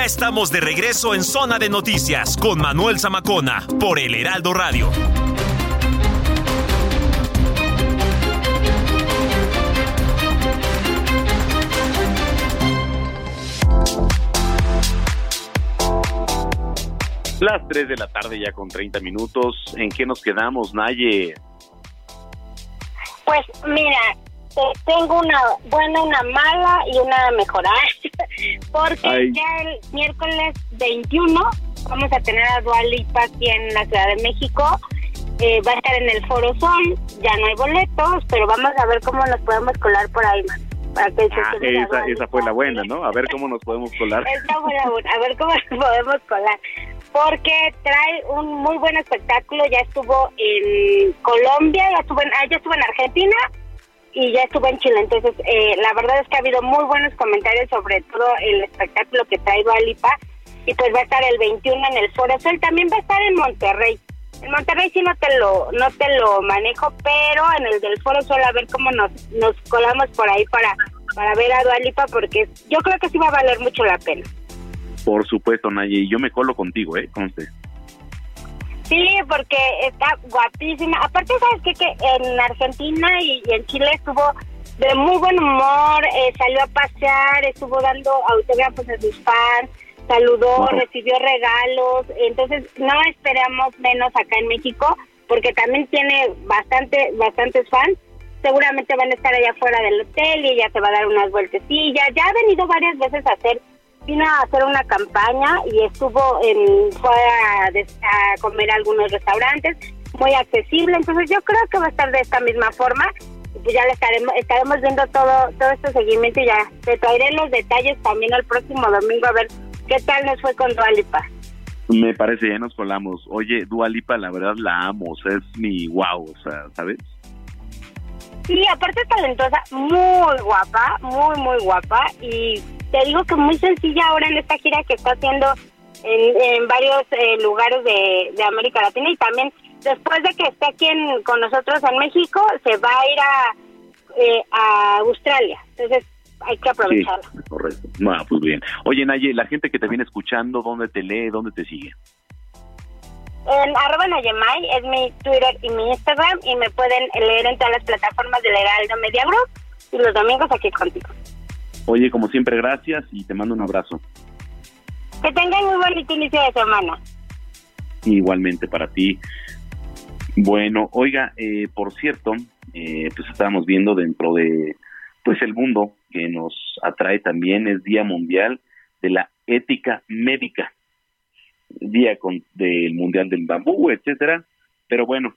Estamos de regreso en Zona de Noticias con Manuel Zamacona por El Heraldo Radio. Las 3 de la tarde ya con 30 minutos. ¿En qué nos quedamos, Naye? Pues mira, tengo una buena, una mala y una mejorada. Porque ya el miércoles 21 vamos a tener a Dualipa aquí en la Ciudad de México. Eh, va a estar en el Foro Sol. Ya no hay boletos, pero vamos a ver cómo nos podemos colar por ahí, Para que ah, esa, esa fue la buena, ¿no? A ver cómo nos podemos colar. Esa fue la buena, a ver cómo nos podemos colar. Porque trae un muy buen espectáculo. Ya estuvo en Colombia, ya estuvo en, ah, ya estuvo en Argentina y ya estuvo en Chile. Entonces, eh, la verdad es que ha habido muy buenos comentarios sobre todo el espectáculo que trae Alipa y pues va a estar el 21 en el Foro Sol. También va a estar en Monterrey. En Monterrey sí no te lo no te lo manejo, pero en el del Foro Sol a ver cómo nos, nos colamos por ahí para, para ver a Dualipa porque yo creo que sí va a valer mucho la pena. Por supuesto, Naye, y yo me colo contigo, ¿eh? Conste. Sí, porque está guapísima. Aparte, ¿sabes qué? Que en Argentina y, en Chile estuvo de muy buen humor, eh, salió a pasear, estuvo dando autógrafos a sus fans, saludó, recibió regalos. Entonces, no esperamos menos acá en México, porque también tiene bastante, bastantes fans. Seguramente van a estar allá afuera del hotel y ella se va a dar unas vueltecillas. Ya ha venido varias veces a hacer vino a hacer una campaña y estuvo en fue a, comer a algunos restaurantes muy accesible entonces yo creo que va a estar de esta misma forma. Pues ya le estaremos estaremos viendo todo todo este seguimiento y ya te traeré los detalles también el próximo domingo a ver qué tal nos fue con Dualipa. Me parece ya nos colamos. Oye Dualipa la verdad la amo o sea es mi wow o sea sabes Sí, aparte talentosa, muy guapa, muy, muy guapa. Y te digo que muy sencilla ahora en esta gira que está haciendo en, varios eh, lugares de, América Latina y también después de que esté aquí con nosotros en México, se va a ir a, eh, a Australia. Entonces hay que aprovecharlo. Sí, correcto. Pues bien. Oye, Naye, la gente que te viene escuchando, ¿dónde te lee? ¿Dónde te sigue? En arroba Nayemay es mi Twitter y mi Instagram y me pueden leer en todas las plataformas del Heraldo Media Group y los domingos aquí contigo. Oye, como siempre, gracias y te mando un abrazo. Que tengan muy bonito inicio de semana. Igualmente para ti. Bueno, oiga, eh, por cierto, eh, pues estábamos viendo dentro de pues el mundo que nos atrae también es Día Mundial de la Ética Médica, Día con, del Mundial del Bambú, etcétera. Pero bueno,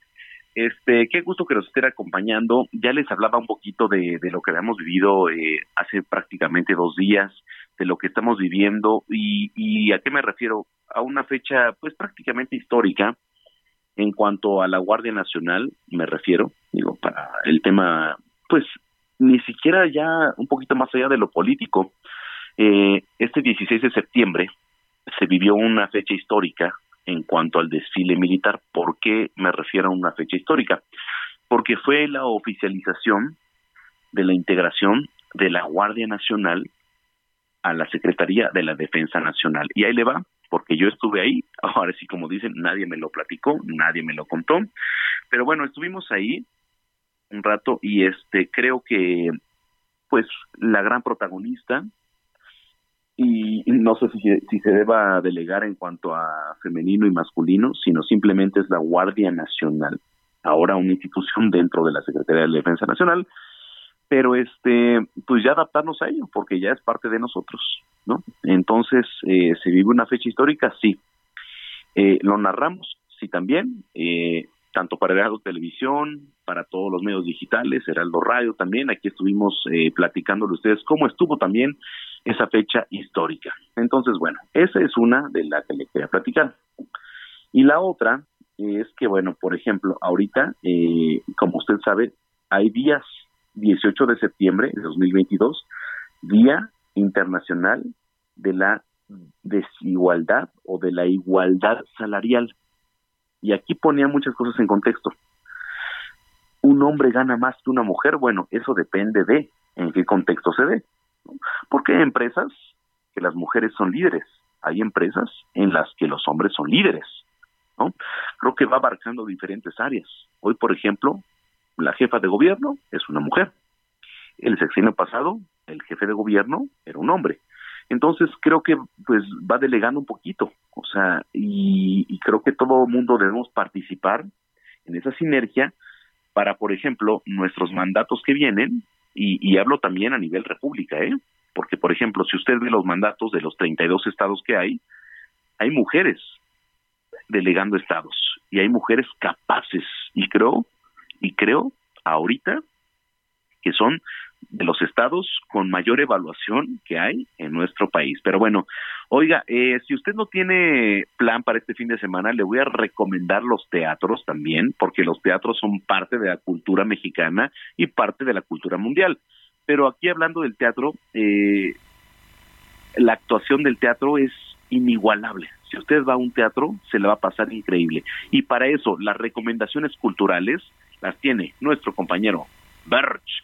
este, qué gusto que nos estén acompañando. Ya les hablaba un poquito de, lo que habíamos vivido eh, hace prácticamente dos días, de lo que estamos viviendo y, y a qué me refiero. A una fecha, pues prácticamente histórica en cuanto a la Guardia Nacional, me refiero, digo, para el tema, pues ni siquiera ya un poquito más allá de lo político. Eh, este 16 de septiembre se vivió una fecha histórica en cuanto al desfile militar. ¿Por qué me refiero a una fecha histórica? Porque fue la oficialización de la integración de la Guardia Nacional a la Secretaría de la Defensa Nacional. Y ahí le va, porque yo estuve ahí, ahora sí como dicen, nadie me lo platicó, nadie me lo contó, pero bueno, estuvimos ahí un rato y este creo que pues la gran protagonista y no sé si, si se deba delegar en cuanto a femenino y masculino, sino simplemente es la Guardia Nacional, ahora una institución dentro de la Secretaría de la Defensa Nacional, pero este, pues ya adaptarnos a ello, porque ya es parte de nosotros, ¿no? Entonces, eh, ¿se vive una fecha histórica? Sí. Eh, ¿Lo narramos? Sí, también. Eh, tanto para Heraldo Televisión, para todos los medios digitales, Heraldo Radio también. Aquí estuvimos eh, platicándole ustedes cómo estuvo también esa fecha histórica. Entonces, bueno, esa es una de las que le quería platicar. Y la otra es que, bueno, por ejemplo, ahorita, eh, como usted sabe, hay días 18 de septiembre de 2022, Día Internacional de la Desigualdad o de la Igualdad Salarial. Y aquí ponía muchas cosas en contexto. ¿Un hombre gana más que una mujer? Bueno, eso depende de en qué contexto se ve. Porque hay empresas que las mujeres son líderes, hay empresas en las que los hombres son líderes. ¿no? Creo que va abarcando diferentes áreas. Hoy, por ejemplo, la jefa de gobierno es una mujer. El sexenio pasado, el jefe de gobierno era un hombre. Entonces creo que pues va delegando un poquito, o sea, y, y creo que todo el mundo debemos participar en esa sinergia para, por ejemplo, nuestros mandatos que vienen, y, y hablo también a nivel república, ¿eh? Porque, por ejemplo, si usted ve los mandatos de los 32 estados que hay, hay mujeres delegando estados y hay mujeres capaces y creo y creo ahorita que son de los estados con mayor evaluación que hay en nuestro país. Pero bueno, oiga, eh, si usted no tiene plan para este fin de semana, le voy a recomendar los teatros también, porque los teatros son parte de la cultura mexicana y parte de la cultura mundial. Pero aquí hablando del teatro, eh, la actuación del teatro es inigualable. Si usted va a un teatro, se le va a pasar increíble. Y para eso, las recomendaciones culturales las tiene nuestro compañero Berch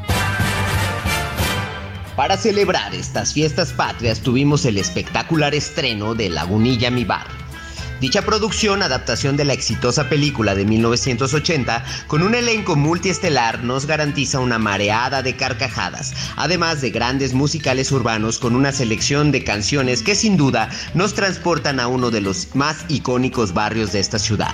Para celebrar estas fiestas patrias tuvimos el espectacular estreno de Lagunilla Mi Bar. Dicha producción, adaptación de la exitosa película de 1980, con un elenco multiestelar, nos garantiza una mareada de carcajadas, además de grandes musicales urbanos con una selección de canciones que sin duda nos transportan a uno de los más icónicos barrios de esta ciudad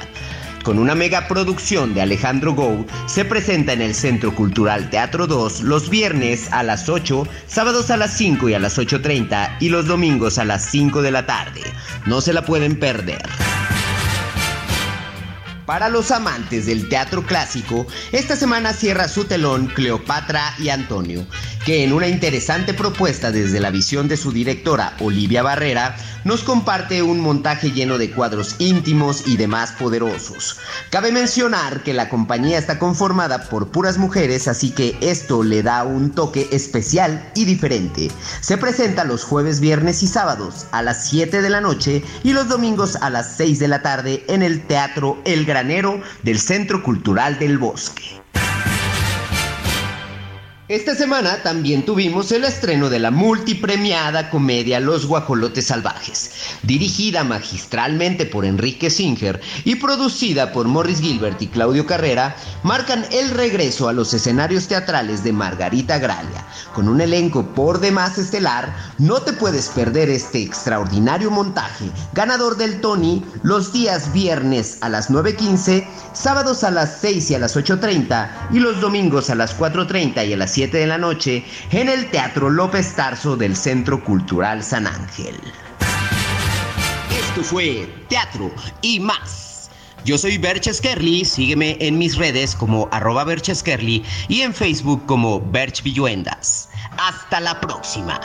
con una megaproducción de Alejandro Gou, se presenta en el Centro Cultural Teatro 2 los viernes a las 8, sábados a las 5 y a las 8.30 y los domingos a las 5 de la tarde. No se la pueden perder. Para los amantes del teatro clásico, esta semana cierra su telón Cleopatra y Antonio, que en una interesante propuesta desde la visión de su directora Olivia Barrera, nos comparte un montaje lleno de cuadros íntimos y demás poderosos. Cabe mencionar que la compañía está conformada por puras mujeres, así que esto le da un toque especial y diferente. Se presenta los jueves, viernes y sábados a las 7 de la noche y los domingos a las 6 de la tarde en el Teatro El Granero del Centro Cultural del Bosque. Esta semana también tuvimos el estreno de la multipremiada comedia Los Guacolotes Salvajes, dirigida magistralmente por Enrique Singer y producida por Morris Gilbert y Claudio Carrera, marcan el regreso a los escenarios teatrales de Margarita Gralia. Con un elenco por demás estelar, no te puedes perder este extraordinario montaje, ganador del Tony, los días viernes a las 9.15, sábados a las 6 y a las 8.30 y los domingos a las 4.30 y a las 7 de la noche en el Teatro López Tarso del Centro Cultural San Ángel. Esto fue Teatro y más. Yo soy Berch Kerly, sígueme en mis redes como arroba Berch Skerly y en Facebook como Berch Villuendas. Hasta la próxima.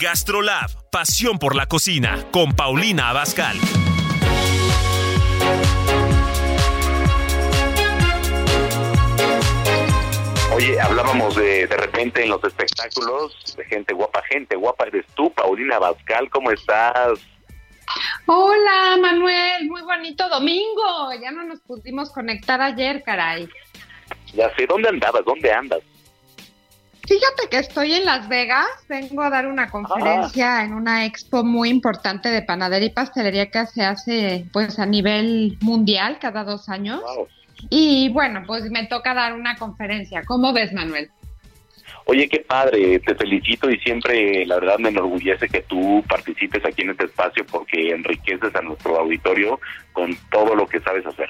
Gastrolab, pasión por la cocina, con Paulina Abascal. Oye, hablábamos de, de repente en los espectáculos de gente guapa, gente guapa eres tú, Paulina Bascal, ¿cómo estás? Hola Manuel, muy bonito domingo. Ya no nos pudimos conectar ayer, caray. Ya sé, ¿dónde andabas? ¿Dónde andas? Fíjate que estoy en Las Vegas, vengo a dar una conferencia en una expo muy importante de panadería y pastelería que se hace pues a nivel mundial cada dos años. Y bueno, pues me toca dar una conferencia. ¿Cómo ves, Manuel? Oye, qué padre, te felicito y siempre, la verdad, me enorgullece que tú participes aquí en este espacio porque enriqueces a nuestro auditorio con todo lo que sabes hacer.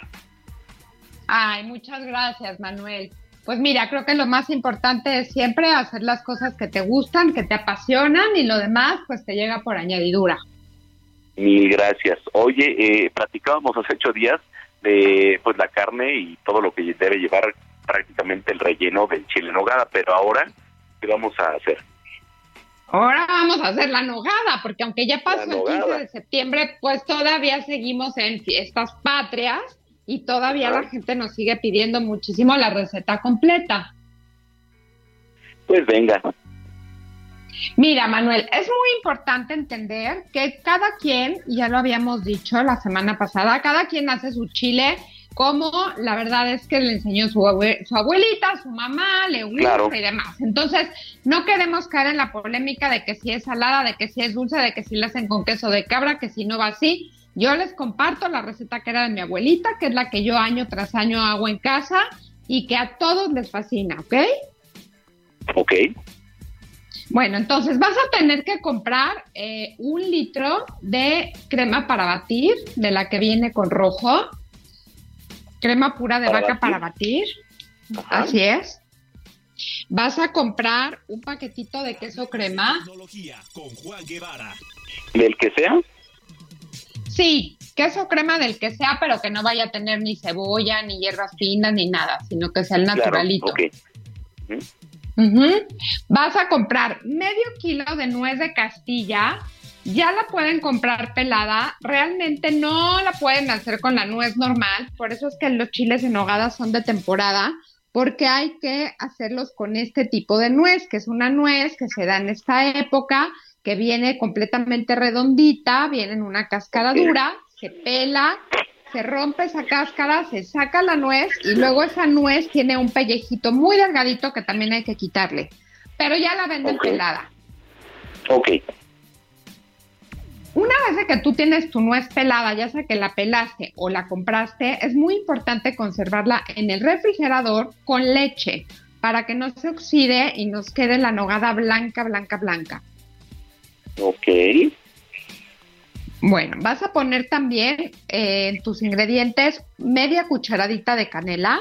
Ay, muchas gracias, Manuel. Pues mira, creo que lo más importante es siempre hacer las cosas que te gustan, que te apasionan y lo demás pues te llega por añadidura. Mil gracias. Oye, eh, platicábamos hace ocho días de pues la carne y todo lo que debe llevar prácticamente el relleno del chile en nogada, pero ahora, ¿qué vamos a hacer? Ahora vamos a hacer la nogada, porque aunque ya pasó el 15 de septiembre, pues todavía seguimos en fiestas patrias y todavía la gente nos sigue pidiendo muchísimo la receta completa. Pues venga. Mira, Manuel, es muy importante entender que cada quien, ya lo habíamos dicho la semana pasada, cada quien hace su chile como la verdad es que le enseñó su, su abuelita, su mamá, le gusta y demás. Entonces, no queremos caer en la polémica de que si es salada, de que si es dulce, de que si la hacen con queso de cabra, que si no va así. Yo les comparto la receta que era de mi abuelita, que es la que yo año tras año hago en casa y que a todos les fascina, ¿ok? Ok. Bueno, entonces vas a tener que comprar eh, un litro de crema para batir, de la que viene con rojo. Crema pura de vaca para batir. Así es. Vas a comprar un paquetito de queso crema. ¿Del que sea? Sí, queso crema del que sea, pero que no vaya a tener ni cebolla, ni hierbas finas, ni nada, sino que sea el naturalito. Vas a comprar medio kilo de nuez de Castilla. Ya la pueden comprar pelada. Realmente no la pueden hacer con la nuez normal. Por eso es que los chiles en nogada son de temporada. Porque hay que hacerlos con este tipo de nuez, que es una nuez que se da en esta época, que viene completamente redondita, viene en una cáscara dura, se pela, se rompe esa cáscara, se saca la nuez y luego esa nuez tiene un pellejito muy delgadito que también hay que quitarle. Pero ya la venden pelada. Ok. Una vez que tú tienes tu nuez pelada, ya sea que la pelaste o la compraste, es muy importante conservarla en el refrigerador con leche para que no se oxide y nos quede la nogada blanca, blanca, blanca. Ok. Bueno, vas a poner también eh, en tus ingredientes media cucharadita de canela.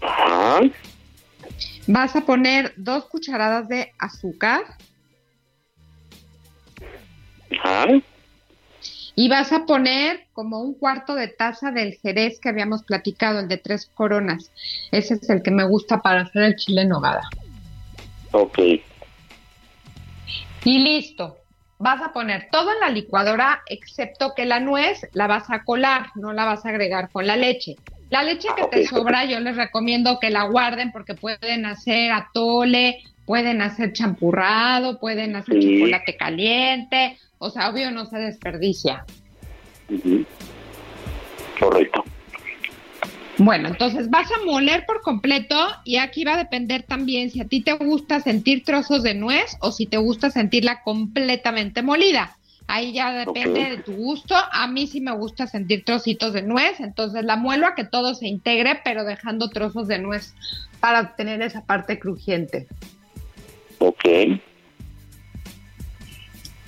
Ajá. Vas a poner dos cucharadas de azúcar. Ajá. Y vas a poner como un cuarto de taza del jerez que habíamos platicado, el de tres coronas. Ese es el que me gusta para hacer el chile en nogada. Ok. Y listo. Vas a poner todo en la licuadora, excepto que la nuez la vas a colar, no la vas a agregar con la leche. La leche que te sobra, yo les recomiendo que la guarden porque pueden hacer atole, pueden hacer champurrado, pueden hacer Sí. chocolate caliente. O sea, obvio no se desperdicia. Correcto. Bueno, entonces vas a moler por completo y aquí va a depender también si a ti te gusta sentir trozos de nuez o si te gusta sentirla completamente molida. Ahí ya depende de tu gusto. A mí sí me gusta sentir trocitos de nuez, entonces la muelo a que todo se integre, pero dejando trozos de nuez para obtener esa parte crujiente. Ok.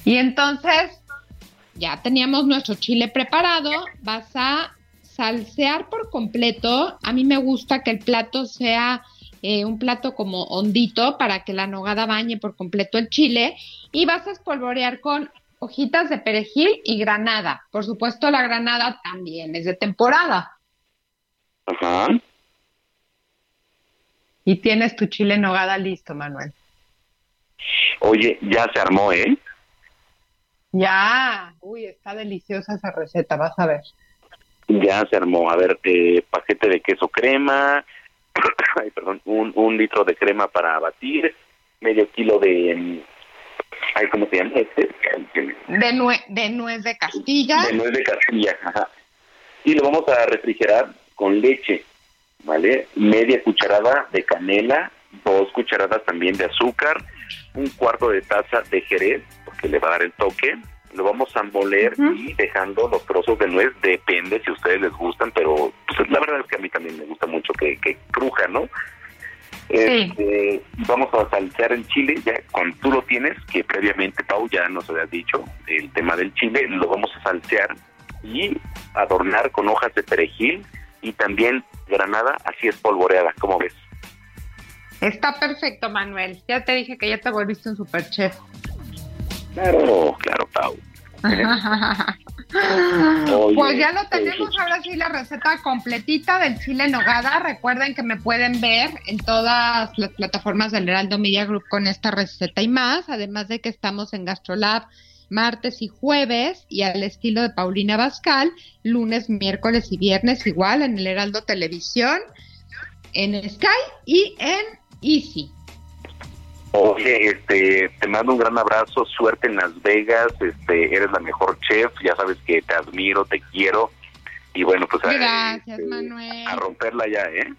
Y entonces ya teníamos nuestro chile preparado. Vas a salsear por completo. A mí me gusta que el plato sea eh, un plato como hondito para que la nogada bañe por completo el chile. Y vas a espolvorear con hojitas de perejil y granada. Por supuesto, la granada también es de temporada. Ajá. Y tienes tu chile en nogada listo, Manuel. Oye, ya se armó, ¿eh? Ya. Uy, está deliciosa esa receta, vas a ver. Ya se armó. A ver, eh, paquete de queso crema, ay, perdón, un, un litro de crema para batir, medio kilo de mm, Ay, ¿cómo se llama? Este, de, nue de nuez de Castilla. De nuez de Castilla, ajá. Y lo vamos a refrigerar con leche, ¿vale? Media cucharada de canela, dos cucharadas también de azúcar, un cuarto de taza de jerez, porque le va a dar el toque. Lo vamos a moler y dejando los trozos de nuez, depende si a ustedes les gustan, pero pues, la verdad es que a mí también me gusta mucho que, que cruja, ¿no? Este, vamos a saltear el chile, ya cuando tú lo tienes, que previamente Pau ya nos había dicho el tema del chile, lo vamos a saltear y adornar con hojas de perejil y también granada así espolvoreada, ¿cómo ves? Está perfecto, Manuel. Ya te dije que ya te volviste un super chef. Claro, claro, Pau. pues ya lo tenemos, ahora sí la receta completita del chile en nogada. Recuerden que me pueden ver en todas las plataformas del Heraldo Media Group con esta receta y más, además de que estamos en Gastrolab martes y jueves y al estilo de Paulina Bascal, lunes, miércoles y viernes igual en el Heraldo Televisión, en Sky y en Easy. Oye, este, te mando un gran abrazo, suerte en Las Vegas, este, eres la mejor chef, ya sabes que te admiro, te quiero y bueno, pues gracias, Manuel. a romperla ya, ¿eh?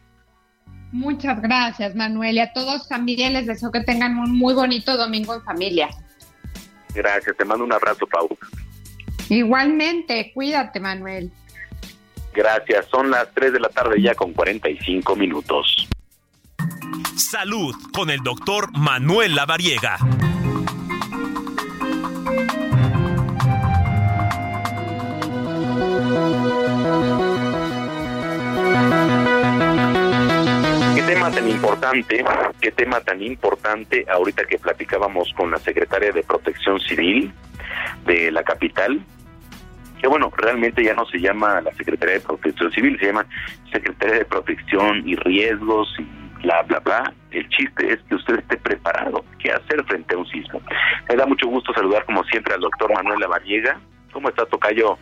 Muchas gracias, Manuel, y a todos también les deseo que tengan un muy bonito domingo en familia. Gracias, te mando un abrazo, Pau. Igualmente, cuídate, Manuel. Gracias, son las 3 de la tarde ya con 45 minutos. Salud con el doctor Manuel Lavariega. Qué tema tan importante, qué tema tan importante ahorita que platicábamos con la secretaria de Protección Civil de la capital, que bueno, realmente ya no se llama la Secretaría de Protección Civil, se llama Secretaría de Protección y Riesgos y bla, bla, bla. El chiste es que usted esté preparado. ¿Qué hacer frente a un sismo? Me da mucho gusto saludar, como siempre, al doctor Manuel Lavariega. ¿Cómo está, Tocayo?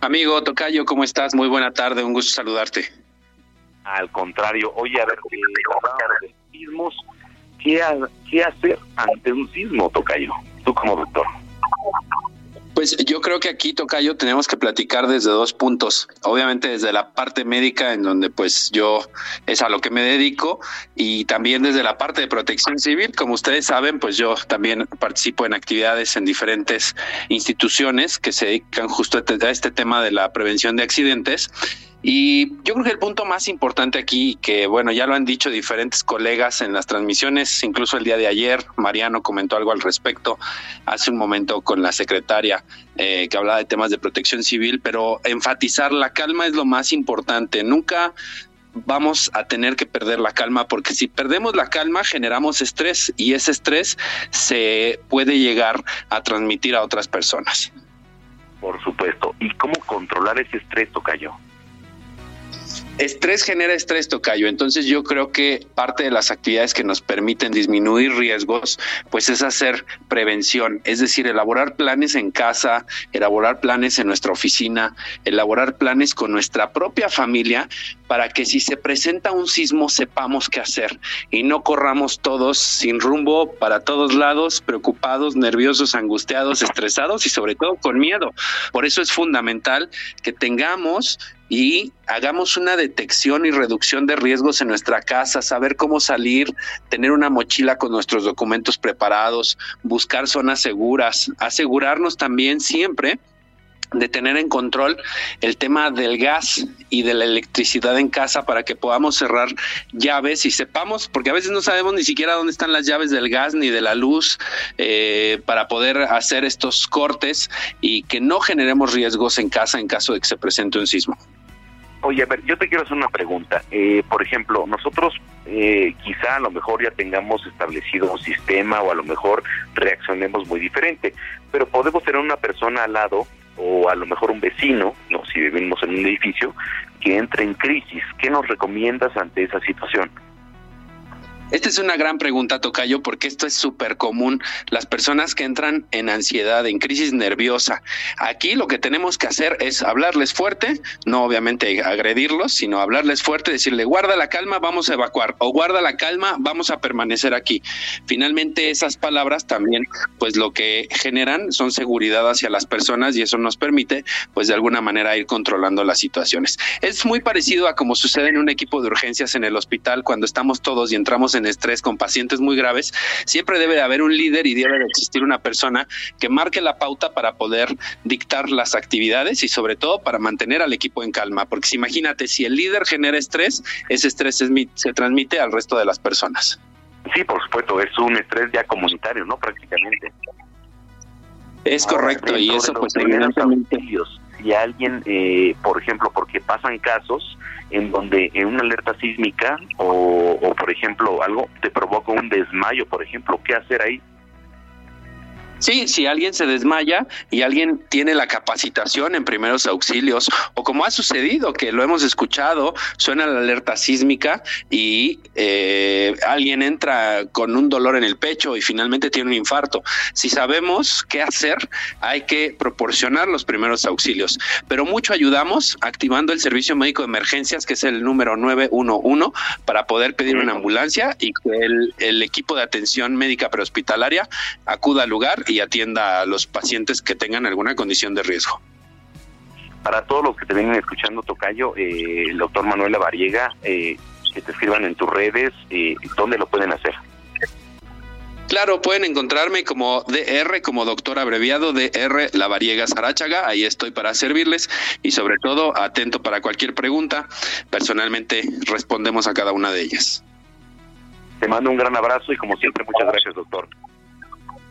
Amigo Tocayo, ¿cómo estás? Muy buena tarde, un gusto saludarte. Al contrario, oye, a ver, eh, sismos, ¿qué, ¿qué hacer ante un sismo, Tocayo? Tú como doctor. Pues yo creo que aquí, Tocayo, tenemos que platicar desde dos puntos. Obviamente desde la parte médica, en donde pues yo es a lo que me dedico, y también desde la parte de protección civil. Como ustedes saben, pues yo también participo en actividades en diferentes instituciones que se dedican justo a este tema de la prevención de accidentes. Y yo creo que el punto más importante aquí, que bueno, ya lo han dicho diferentes colegas en las transmisiones, incluso el día de ayer, Mariano comentó algo al respecto hace un momento con la secretaria eh, que hablaba de temas de protección civil, pero enfatizar la calma es lo más importante. Nunca vamos a tener que perder la calma porque si perdemos la calma generamos estrés y ese estrés se puede llegar a transmitir a otras personas. Por supuesto. ¿Y cómo controlar ese estrés, Tocayo? Estrés genera estrés, Tocayo. Entonces yo creo que parte de las actividades que nos permiten disminuir riesgos, pues es hacer prevención, es decir, elaborar planes en casa, elaborar planes en nuestra oficina, elaborar planes con nuestra propia familia para que si se presenta un sismo sepamos qué hacer y no corramos todos sin rumbo para todos lados, preocupados, nerviosos, angustiados, estresados y sobre todo con miedo. Por eso es fundamental que tengamos y hagamos una detección y reducción de riesgos en nuestra casa, saber cómo salir, tener una mochila con nuestros documentos preparados, buscar zonas seguras, asegurarnos también siempre de tener en control el tema del gas y de la electricidad en casa para que podamos cerrar llaves y sepamos, porque a veces no sabemos ni siquiera dónde están las llaves del gas ni de la luz eh, para poder hacer estos cortes y que no generemos riesgos en casa en caso de que se presente un sismo. Oye, a ver, yo te quiero hacer una pregunta. Eh, por ejemplo, nosotros eh, quizá a lo mejor ya tengamos establecido un sistema o a lo mejor reaccionemos muy diferente, pero podemos tener una persona al lado o a lo mejor un vecino, no si vivimos en un edificio, que entre en crisis. ¿Qué nos recomiendas ante esa situación? Esta es una gran pregunta, Tocayo, porque esto es súper común. Las personas que entran en ansiedad, en crisis nerviosa. Aquí lo que tenemos que hacer es hablarles fuerte, no obviamente agredirlos, sino hablarles fuerte, decirle, guarda la calma, vamos a evacuar, o guarda la calma, vamos a permanecer aquí. Finalmente, esas palabras también, pues lo que generan son seguridad hacia las personas y eso nos permite, pues de alguna manera, ir controlando las situaciones. Es muy parecido a como sucede en un equipo de urgencias en el hospital cuando estamos todos y entramos en en estrés con pacientes muy graves, siempre debe de haber un líder y debe de existir una persona que marque la pauta para poder dictar las actividades y sobre todo para mantener al equipo en calma, porque si imagínate, si el líder genera estrés, ese estrés se transmite al resto de las personas. Sí, por supuesto, es un estrés ya comunitario, ¿no? Prácticamente. Es correcto, y eso pues evidentemente... Si alguien, eh, por ejemplo, porque pasan casos en donde en una alerta sísmica o, o, por ejemplo algo te provoca un desmayo, por ejemplo, ¿qué hacer ahí? Sí, si alguien se desmaya y alguien tiene la capacitación en primeros auxilios, o como ha sucedido, que lo hemos escuchado, suena la alerta sísmica y eh, alguien entra con un dolor en el pecho y finalmente tiene un infarto. Si sabemos qué hacer, hay que proporcionar los primeros auxilios. Pero mucho ayudamos activando el servicio médico de emergencias, que es el número 911, para poder pedir una ambulancia y que el, el equipo de atención médica prehospitalaria acuda al lugar y atienda a los pacientes que tengan alguna condición de riesgo. Para todos los que te vienen escuchando, Tocayo, eh, el doctor Manuel Lavariega, eh, que te escriban en tus redes, eh, ¿dónde lo pueden hacer? Claro, pueden encontrarme como DR, como doctor abreviado DR Lavariega Sarachaga. Ahí estoy para servirles y sobre todo atento para cualquier pregunta. Personalmente respondemos a cada una de ellas. Te mando un gran abrazo y como siempre muchas gracias, doctor.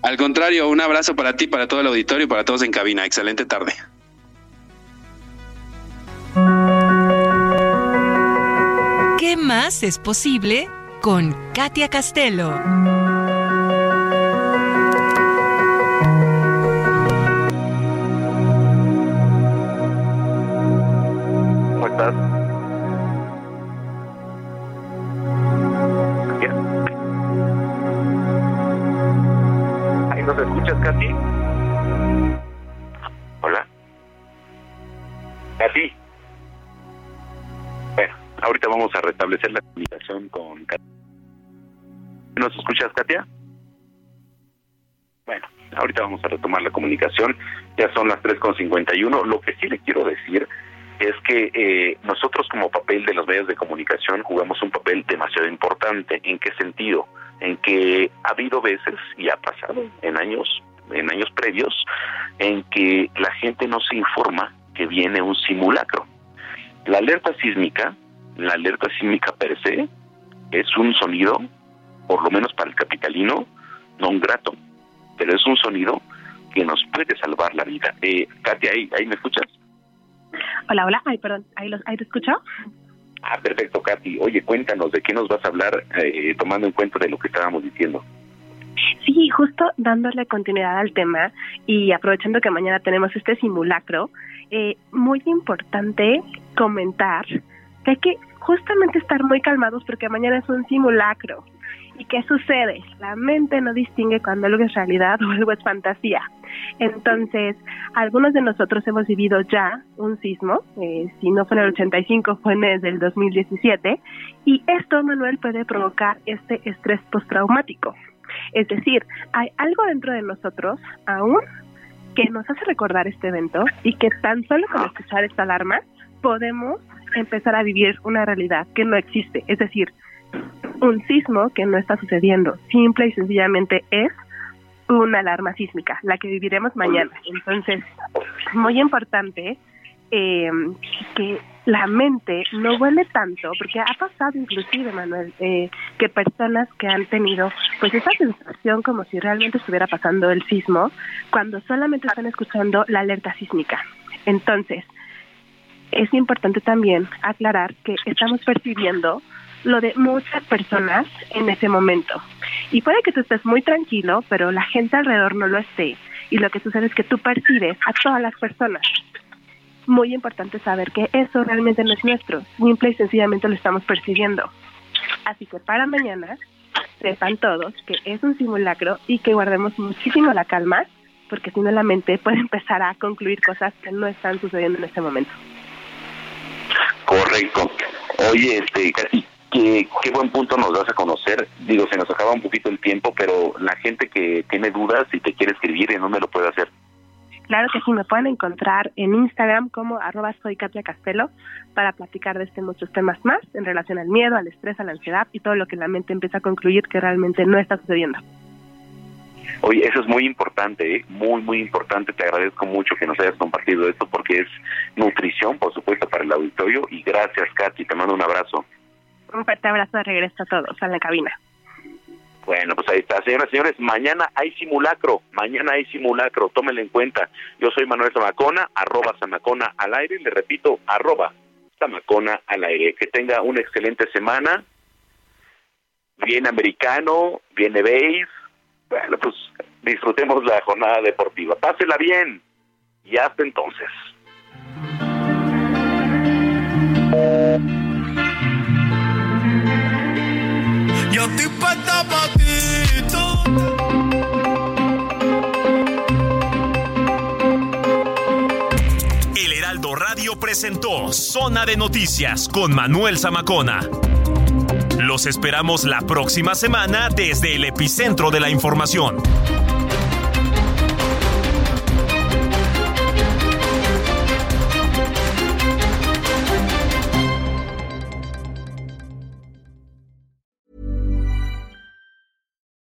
Al contrario, un abrazo para ti, para todo el auditorio y para todos en cabina. Excelente tarde. ¿Qué más es posible con Katia Castelo? Restablecer la comunicación con Katy. ¿Nos escuchas, Katia? Bueno, ahorita vamos a retomar la comunicación. Ya son las 3.51. Lo que sí le quiero decir es que eh, nosotros como papel de los medios de comunicación jugamos un papel demasiado importante. ¿En qué sentido? En que ha habido veces, y ha pasado en años, en años previos, en que la gente no se informa que viene un simulacro. La alerta sísmica, la alerta sísmica per se, es un sonido, por lo menos para el capitalino, no un grato, pero es un sonido que nos puede salvar la vida. Eh, Katia, ¿ahí, ¿ahí me escuchas? Hola, hola. Ay, perdón. ¿Ahí, los, ahí te escucho? Ah, perfecto, Katy. Oye, cuéntanos de qué nos vas a hablar eh, tomando en cuenta de lo que estábamos diciendo. Sí, justo dándole continuidad al tema y aprovechando que mañana tenemos este simulacro, eh, muy importante comentar que hay que justamente estar muy calmados porque mañana es un simulacro. ¿Y qué sucede? La mente no distingue cuando algo es realidad o algo es fantasía. Entonces, algunos de nosotros hemos vivido ya un sismo, eh, si no fue en el 85, fue en el 2017, y esto, Manuel, puede provocar este estrés postraumático. Es decir, hay algo dentro de nosotros aún que nos hace recordar este evento y que tan solo con escuchar esta alarma podemos empezar a vivir una realidad que no existe. Es decir, un sismo que no está sucediendo, simple y sencillamente es una alarma sísmica, la que viviremos mañana. Entonces, muy importante eh, que la mente no vuele tanto, porque ha pasado inclusive, Manuel, eh, que personas que han tenido pues esa sensación como si realmente estuviera pasando el sismo, cuando solamente están escuchando la alerta sísmica. Entonces, es importante también aclarar que estamos percibiendo lo de muchas personas en ese momento. Y puede que tú estés muy tranquilo, pero la gente alrededor no lo esté. Y lo que sucede es que tú percibes a todas las personas. Muy importante saber que eso realmente no es nuestro. Simple y sencillamente lo estamos percibiendo. Así que para mañana, sepan todos que es un simulacro y que guardemos muchísimo la calma, porque si no la mente puede empezar a concluir cosas que no están sucediendo en este momento. Correcto. Oye, este, casi qué, qué buen punto nos das a conocer. Digo, se nos acaba un poquito el tiempo, pero la gente que tiene dudas y te quiere escribir, ¿en dónde lo puede hacer? Claro que sí, me pueden encontrar en Instagram como arroba soy Katia Castelo para platicar de este muchos temas más en relación al miedo, al estrés, a la ansiedad y todo lo que la mente empieza a concluir que realmente no está sucediendo. Oye, eso es muy importante, ¿eh? muy, muy importante. Te agradezco mucho que nos hayas compartido esto porque es nutrición, por supuesto, para el auditorio. Y gracias, Katy. Te mando un abrazo. Un fuerte abrazo de regreso a todos a la cabina. Bueno, pues ahí está. Señoras y señores, mañana hay simulacro. Mañana hay simulacro. Tómenlo en cuenta. Yo soy Manuel Zamacona, arroba Zamacona al aire. Le repito, arroba Zamacona al aire. Que tenga una excelente semana. Bien americano, bien base bueno, pues disfrutemos la jornada deportiva. Pásela bien y hasta entonces. Yo estoy puesta pa' ti, El Heraldo Radio presentó Zona de Noticias con Manuel Zamacona. Los esperamos la próxima semana desde el epicentro de la información.